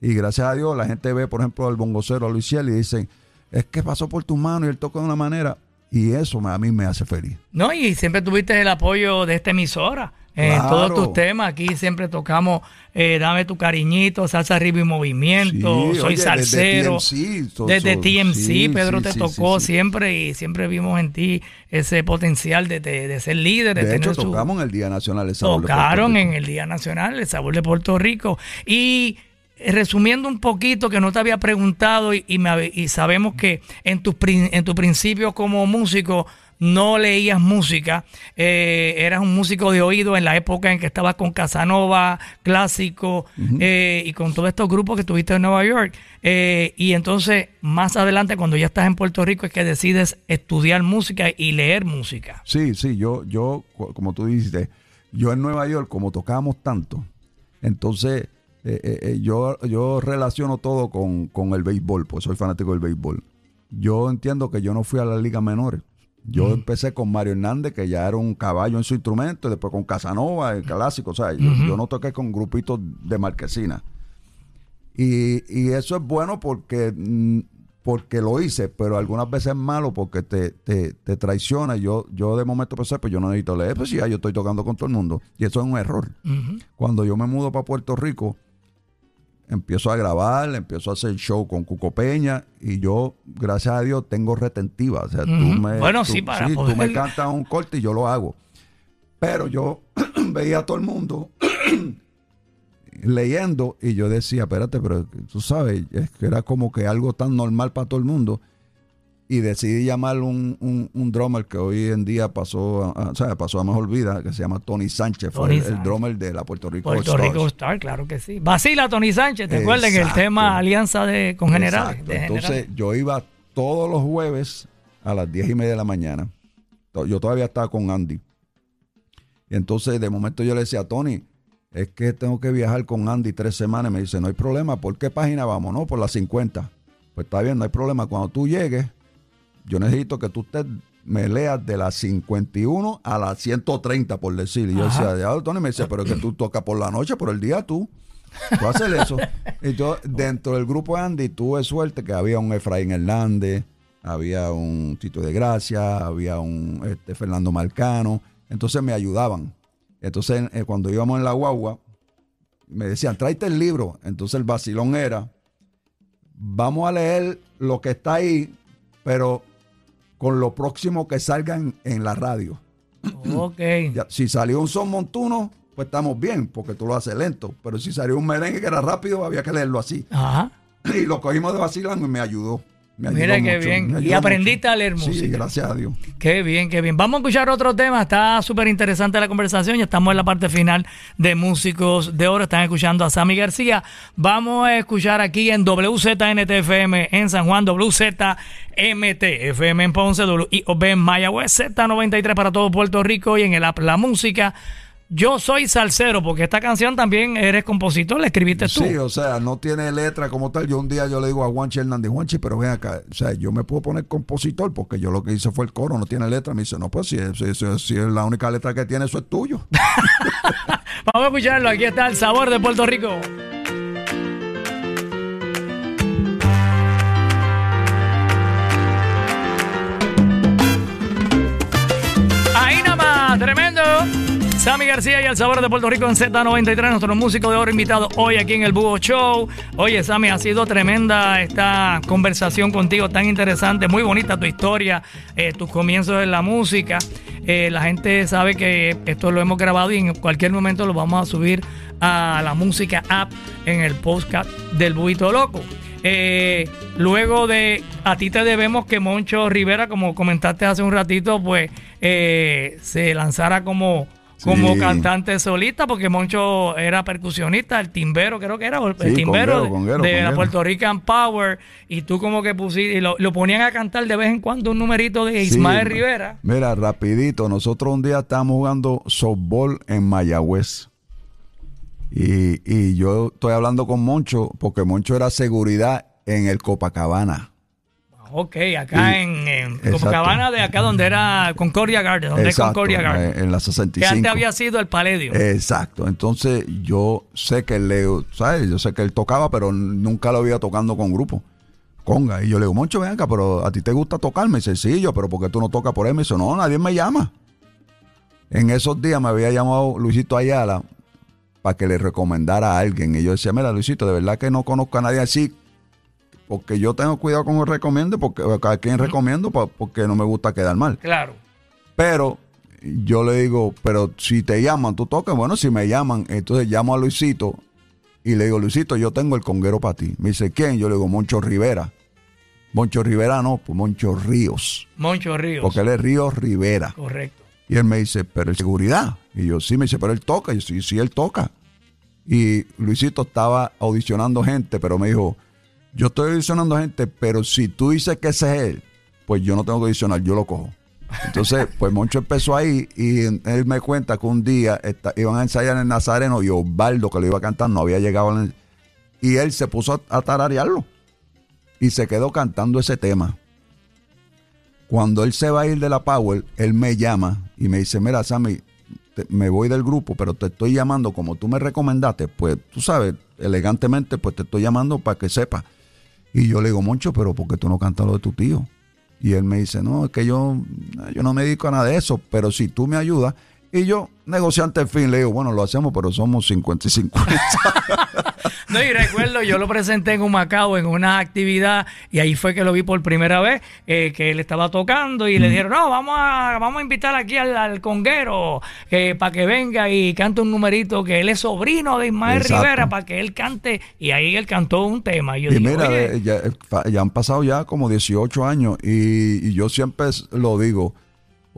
Y gracias a Dios la gente ve, por ejemplo, al bongocero, a Luis y dicen, es que pasó por tus manos y él toca de una manera. Y eso a mí me hace feliz. No, y siempre tuviste el apoyo de esta emisora. En Claro. todos tus temas, aquí siempre tocamos eh, Dame tu cariñito, Salsa y Movimiento, Sí, Soy oye, desde Salsero. TMC, so- desde TMC, sí, Pedro sí, te tocó siempre y siempre vimos en ti ese potencial de, de- de ser líder, de, De tener hecho, su- tocamos en el Día Nacional de Sabor tocaron en el Día Nacional el sabor de Puerto Rico. Y eh, resumiendo un poquito, que no te había preguntado y, y me y sabemos que en tus en tu principio como músico no leías música, eh, eras un músico de oído en la época en que estabas con Casanova, Clásico eh, y con todos estos grupos que tuviste en Nueva York. Eh, y entonces, más adelante, cuando ya estás en Puerto Rico, es que decides estudiar música y leer música. Sí, sí, yo, yo, como tú dijiste, yo en Nueva York, como tocábamos tanto, entonces yo, yo relaciono todo con, con el béisbol, pues soy fanático del béisbol. Yo entiendo que yo no fui a las ligas menores. Yo empecé con Mario Hernández, que ya era un caballo en su instrumento, y después con Casanova, el clásico, o sea, yo, yo no toqué con grupitos de marquesina. Y, y eso es bueno porque, mm, porque lo hice, pero algunas veces es malo porque te, te, te traiciona. Yo, yo de momento pensé, pues yo no necesito leer, pues ya yo estoy tocando con todo el mundo. Y eso es un error. Cuando yo me mudo para Puerto Rico, empiezo a grabar, empiezo a hacer show con Cuco Peña y yo, gracias a Dios, tengo retentiva. O sea, tú me, Bueno, tú- sí, para tú poder- me cantas un corte y yo lo hago. Pero yo veía a todo el mundo leyendo y yo decía, espérate, pero tú sabes, es que era como que algo tan normal para todo el mundo. Y decidí llamar un, un, un drummer que hoy en día pasó a, a- o sea, pasó a mejor vida, que se llama Tony Sánchez, fue Tony el, drummer de la Puerto Rico Puerto Stars. Rico Star, claro que sí. Vacila Tony Sánchez, ¿te acuerdas el tema alianza de, con generales? De Entonces generales? yo iba todos los jueves a las diez y media de la mañana. Yo todavía estaba con Andy. Y entonces de momento yo le decía, Tony, es que tengo que viajar con Andy tres semanas. Y me dice, no hay problema. ¿Por qué página vamos? No, por las 50. Pues está bien, no hay problema. Cuando tú llegues, yo necesito que tú te me leas de las 51 a las 130, por decir. Y yo Ajá. decía, ya, Tony me dice, pero es que tú tocas por la noche, por el día tú. Tú haces eso. Y yo, dentro del grupo Andy tuve suerte que había un Efraín Hernández, había un Tito de Gracia, había un este, Fernando Marcano. Entonces me ayudaban. Entonces eh, cuando íbamos en la guagua, me decían, tráete el libro. Entonces el vacilón era, vamos a leer lo que está ahí, pero con lo próximo que salga en, en la radio. Ok. Ya, si salió un son montuno, pues estamos bien, porque tú lo haces lento. Pero si salió un merengue que era rápido, había que leerlo así. Ajá. Y lo cogimos de vacilando y me ayudó. Me Mira qué mucho, bien. Y aprendiste mucho. a leer Sí, música. gracias a Dios. Qué bien, qué bien. Vamos a escuchar otro tema. Está súper interesante la conversación. Ya estamos en la parte final de Músicos de Oro. Están escuchando a Sammy García. Vamos a escuchar aquí en WZNTFM en San Juan, WZMT FM en Ponce, WIOB en Mayagüez, Z93 para todo Puerto Rico y en el app La Música. Yo soy salsero porque esta canción también eres compositor, la escribiste tú. Sí, o sea, no tiene letra como tal. Yo un día yo le digo a Juanchi Hernández, Juanchi, pero ven acá, o sea, yo me puedo poner compositor porque yo lo que hice fue el coro, no tiene letra. Me dice, no, pues si es, si es- si es la única letra que tiene, eso es tuyo. Vamos a escucharlo. Aquí está el sabor de Puerto Rico. Sammy García y el sabor de Puerto Rico en Z93, nuestro músico de oro invitado hoy aquí en el Búho Show. Oye, Sammy, ha sido tremenda esta conversación contigo, tan interesante, muy bonita tu historia, eh, tus comienzos en la música. Eh, la gente sabe que esto lo hemos grabado y en cualquier momento lo vamos a subir a la música app en el podcast del Buito Loco. Eh, luego de a ti te debemos que Moncho Rivera, como comentaste hace un ratito, pues se lanzara como, como cantante solista, porque Moncho era percusionista, el timbero creo que era, el Sí, timbero conguero, de- conguero, la. Puerto Rican Power, y tú como que pusiste, y lo, lo ponían a cantar de vez en cuando un numerito de Ismael Sí, Rivera. Mira, rapidito, nosotros un día estábamos jugando softball en Mayagüez. Y, y yo estoy hablando con Moncho, porque Moncho era seguridad en el Copacabana. Ok, acá Y- en, en. Copacabana, de acá donde era Concordia Garden, donde Exacto, es Concordia Garden. eh, en la que 65. antes había sido el Paledio. Exacto. Entonces yo sé que él le, ¿sabes? Yo sé que él tocaba, pero nunca lo había tocando con grupo. Conga. Y yo le digo, Moncho, ven acá, pero a ti te gusta tocar. Me dice, sí, yo, pero ¿por qué tú no tocas por él? Me dice, no, nadie me llama. En esos días me había llamado Luisito Ayala para que le recomendara a alguien. Y yo decía, mira, Luisito, de verdad que no conozco a nadie así. Porque yo tengo cuidado con el recomiendo, porque a quien recomiendo, porque no me gusta quedar mal. Claro. Pero yo le digo, pero si te llaman, tú tocas. Bueno, si me llaman, entonces llamo a Luisito y le digo, Luisito, yo tengo el conguero para ti. Me dice, ¿quién? Yo le digo, Moncho Rivera. Moncho Rivera no, pues Moncho Ríos. Moncho Ríos. Porque él es Ríos Rivera. Correcto. Y él me dice, pero es seguridad. Y yo, sí, me dice, pero él toca. Y yo, sí, sí, él toca. Y Luisito estaba audicionando gente, pero me dijo, yo estoy audicionando gente, pero si tú dices que ese es él, pues yo no tengo que audicionar, yo lo cojo. Entonces, pues Moncho empezó ahí y él me cuenta que un día iban a ensayar en el Nazareno y Osvaldo, que lo iba a cantar, no había llegado. en el- y él se puso a, a tararearlo y se quedó cantando ese tema. Cuando él se va a ir de la Power, él me llama y me dice, mira, Sammy, te- me voy del grupo, pero te estoy llamando como tú me recomendaste, pues tú sabes, elegantemente, pues te estoy llamando para que sepas. Y yo le digo, Moncho, pero ¿por qué tú no cantas lo de tu tío? Y él me dice, no, es que yo, yo no me dedico a nada de eso, pero si tú me ayudas, Y yo, negociante al fin, le digo, bueno, lo hacemos, pero somos 50 y 50. No, y recuerdo, yo lo presenté en un Macao en una actividad y ahí fue que lo vi por primera vez, eh, que él estaba tocando y le dijeron, no, vamos a, vamos a invitar aquí al, al conguero para que venga y cante un numerito, que él es sobrino de Ismael Exacto. Rivera, para que él cante. Y ahí él cantó un tema. Y yo Y mira, "Oye, eh, ya, eh, ya han pasado ya como 18 años y, y yo siempre lo digo,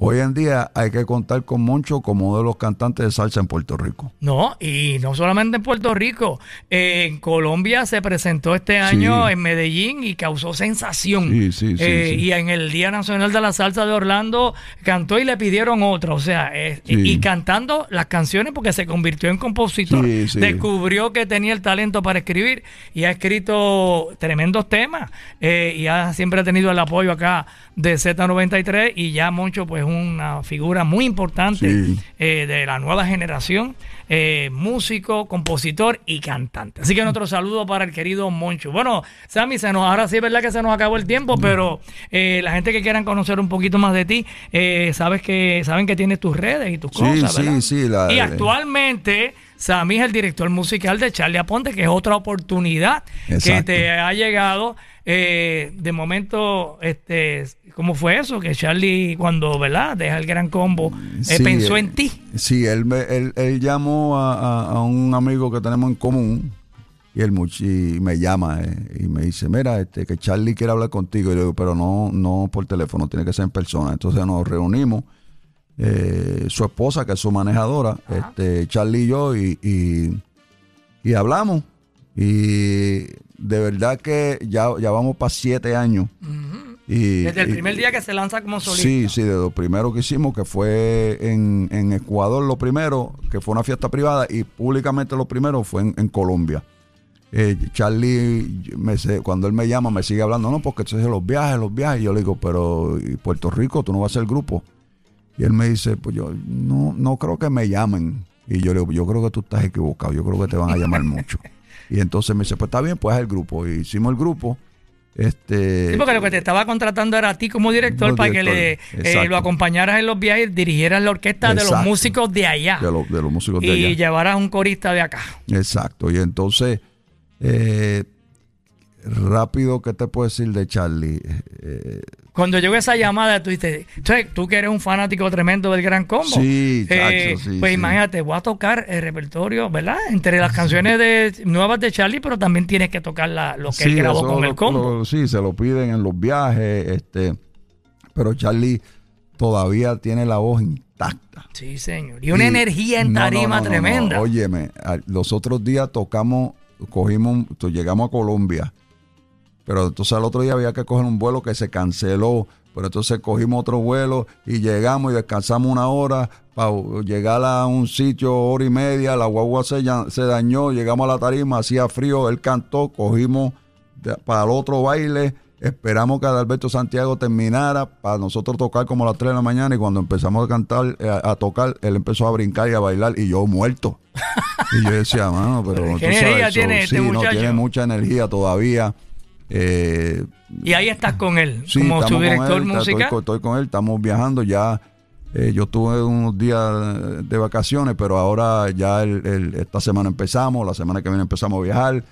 hoy en día hay que contar con Moncho como uno de los cantantes de salsa en Puerto Rico. No, y no solamente en Puerto Rico, eh, en Colombia se presentó este año Sí. en Medellín y causó sensación. Sí, sí, sí, Eh. Y en el Día Nacional de la Salsa de Orlando cantó y le pidieron otra, o sea, eh, y, y cantando las canciones porque se convirtió en compositor, descubrió que tenía el talento para escribir y ha escrito tremendos temas eh, y ha siempre tenido el apoyo acá de Z93 y ya Moncho pues una figura muy importante Sí. eh, de la nueva generación, eh, músico, compositor y cantante. Así que nuestro saludo para el querido Moncho. Bueno, Sammy, se nos, ahora sí es verdad que se nos acabó el tiempo, pero eh, la gente que quieran conocer un poquito más de ti, eh, sabes que saben que tienes tus redes y tus Sí, cosas, sí, ¿verdad? sí, la- y actualmente... Sammy es el director musical de Charlie Aponte, que es otra oportunidad que te ha llegado. Eh, de momento, este, ¿cómo fue eso? Que Charlie, cuando, ¿verdad? Deja el gran combo, eh, pensó eh, en ti. Sí, él, él, él llamó a, a- a un amigo que tenemos en común y él y me llama eh, y me dice, mira, este, que Charlie quiere hablar contigo. Y le digo, pero no, no por teléfono, tiene que ser en persona. Entonces nos reunimos, eh, su esposa, que es su manejadora, este, Charlie y yo, y, y, y hablamos. Y de verdad que ya, ya vamos para siete años. Y, Desde el y- primer día que se lanza como solista. Sí, sí, de lo primero que hicimos, que fue en, en Ecuador lo primero, que fue una fiesta privada, y públicamente lo primero fue en, en Colombia. Eh, Charlie, me cuando él me llama, me sigue hablando, no, porque entonces los viajes, los viajes. Y yo le digo, pero ¿y Puerto Rico, tú no vas a ser grupo. Y él me dice, pues yo no, no creo que me llamen. Y yo le digo, yo creo que tú estás equivocado, yo creo que te van a llamar mucho. Y entonces me dice, pues está bien, pues haz el grupo. Y hicimos el grupo. Este, Sí, porque lo que te estaba contratando era a ti como director para que le, eh, lo acompañaras en los viajes, dirigieras la orquesta de los músicos de allá de, los- de los músicos de y llevaras un corista de acá. Exacto. Y entonces, eh, rápido, ¿qué te puedo decir de Charlie? Eh, Cuando llegó esa llamada, tú dices, tú que eres un fanático tremendo del Gran Combo. Sí, eh, sí, Pues sí. imagínate, voy a tocar el repertorio, ¿verdad? Entre las canciones de nuevas de Charlie, pero también tienes que tocar la, lo que él grabó con lo- el combo. lo- sí, se lo piden en los viajes. este Pero Charlie todavía tiene la voz intacta. sí, señor. Y una Y- energía en tarima no, no, no. tremenda. Óyeme, los otros días tocamos, cogimos, llegamos a Colombia, pero entonces al otro día había que coger un vuelo que se canceló, pero entonces cogimos otro vuelo y llegamos y descansamos una hora para llegar a un sitio hora y media, la guagua se, se dañó, llegamos a la tarima, hacía frío, él cantó, cogimos de- para el otro baile. Esperamos que Adalberto Santiago terminara para nosotros tocar como a las 3 de la mañana y cuando empezamos a cantar, eh, a, a tocar, él empezó a brincar y a bailar y yo muerto. Y yo decía, mano, pero ¿Qué tú energía sabes, tiene so- este sí, no, tiene mucha energía todavía. Eh, Y ahí estás con él, sí, como su director musical. Estoy, con- estoy con él, estamos viajando ya. eh, yo tuve unos días de vacaciones, pero ahora ya el- el- esta semana empezamos, la semana que viene empezamos a viajar.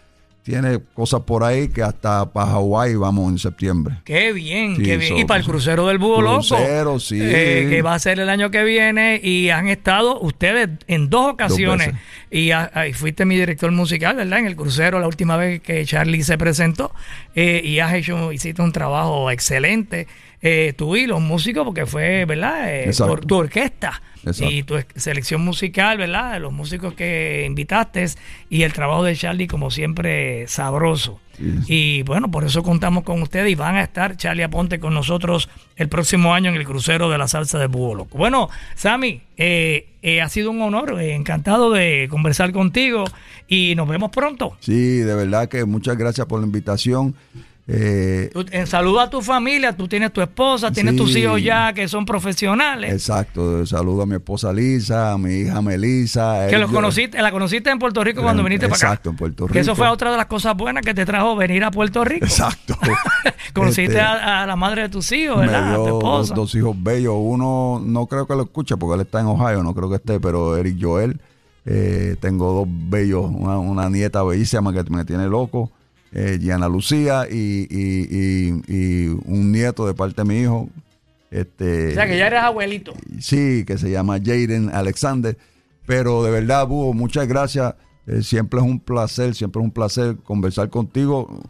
Tiene cosas por ahí que hasta para Hawái vamos en septiembre. Qué bien, Sí, qué bien. so- y para el crucero del Búho Loco. Crucero, sí. eh, que va a ser el año que viene. Y han estado ustedes en dos ocasiones. y, a- a- y fuiste mi director musical, ¿verdad? En el crucero, la última vez que Charlie se presentó. eh, y has hecho, hiciste un trabajo excelente. Eh, tú y los músicos, porque fue, ¿verdad? Eh, tu, tu orquesta. Exacto. Y tu selección musical, ¿verdad? Los músicos que invitaste. Y el trabajo de Charlie, como siempre, sabroso. Y bueno, por eso contamos con ustedes y van a estar Charlie Aponte con nosotros el próximo año en el crucero de la salsa de Búho. Bueno, Sammy, eh, eh, ha sido un honor, eh, encantado de conversar contigo y nos vemos pronto. Sí, de verdad que muchas gracias por la invitación. Eh, en saludo a tu familia, tú tienes tu esposa, tienes Sí. tus hijos ya que son profesionales. exacto, saludo a mi esposa Lisa, a mi hija Melisa. que los yo- conociste, la conociste en Puerto Rico cuando En- viniste para acá. exacto, en Puerto Que eso Rico. fue otra de las cosas buenas que te trajo venir a Puerto Rico. Exacto. Conociste Este, a, a la madre de tus hijos, Me ¿verdad? A tu dio dos, esposa. dos hijos bellos. Uno no creo que lo escuche porque él está en Ohio, no creo que esté, pero Eric Joel. eh, tengo dos bellos, una, una nieta bellísima que me tiene loco, eh, Gianna Lucía, y, y- y- y un nieto de parte de mi hijo. Este, O sea, que ya eres abuelito. Sí, que se llama Jaden Alexander. Pero de verdad, Búho, muchas gracias. Eh, siempre es un placer, siempre es un placer conversar contigo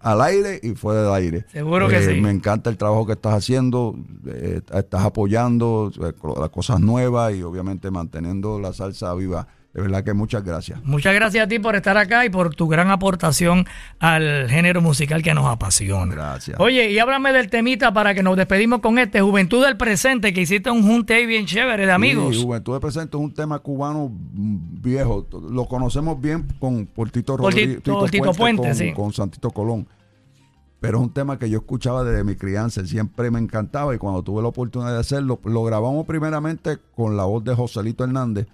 al aire y fuera del aire. Seguro que Eh, sí. Me encanta el trabajo que estás haciendo, eh, estás apoyando las cosas nuevas y obviamente manteniendo la salsa viva. De verdad que muchas gracias. Muchas gracias a ti por estar acá y por tu gran aportación al género musical que nos apasiona. Gracias. Oye, y háblame del temita para que nos despedimos con este Juventud del Presente, que hiciste un junte ahí bien chévere de amigos. Sí, Juventud de Presente es un tema cubano viejo. Lo conocemos bien con por Tito Rodríguez, Tito Puente, con, sí. con Santito Colón. Pero es un tema que yo escuchaba desde mi crianza, siempre me encantaba y cuando tuve la oportunidad de hacerlo, lo grabamos primeramente con la voz de Joselito Hernández,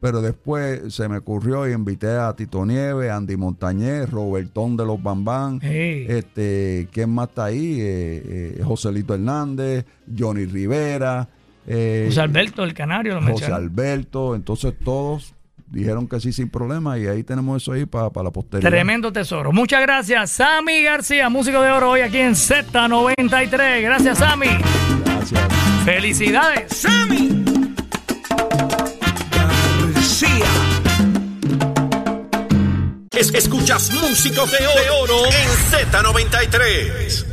pero después se me ocurrió y invité a Tito Nieves, Andy Montañez, Robertón de los Bambán, este, ¿quién más está ahí? Eh, eh, Joselito Hernández, Johnny Rivera, eh, José Alberto, el canario, lo José. Alberto, entonces todos dijeron que sí sin problema y ahí tenemos eso ahí para la posteridad. Tremendo tesoro. Muchas gracias, Sammy García, músico de oro hoy aquí en Z93. Gracias, Sammy. Gracias. Felicidades. Sammy Es- escuchas músicos de oro en Z93.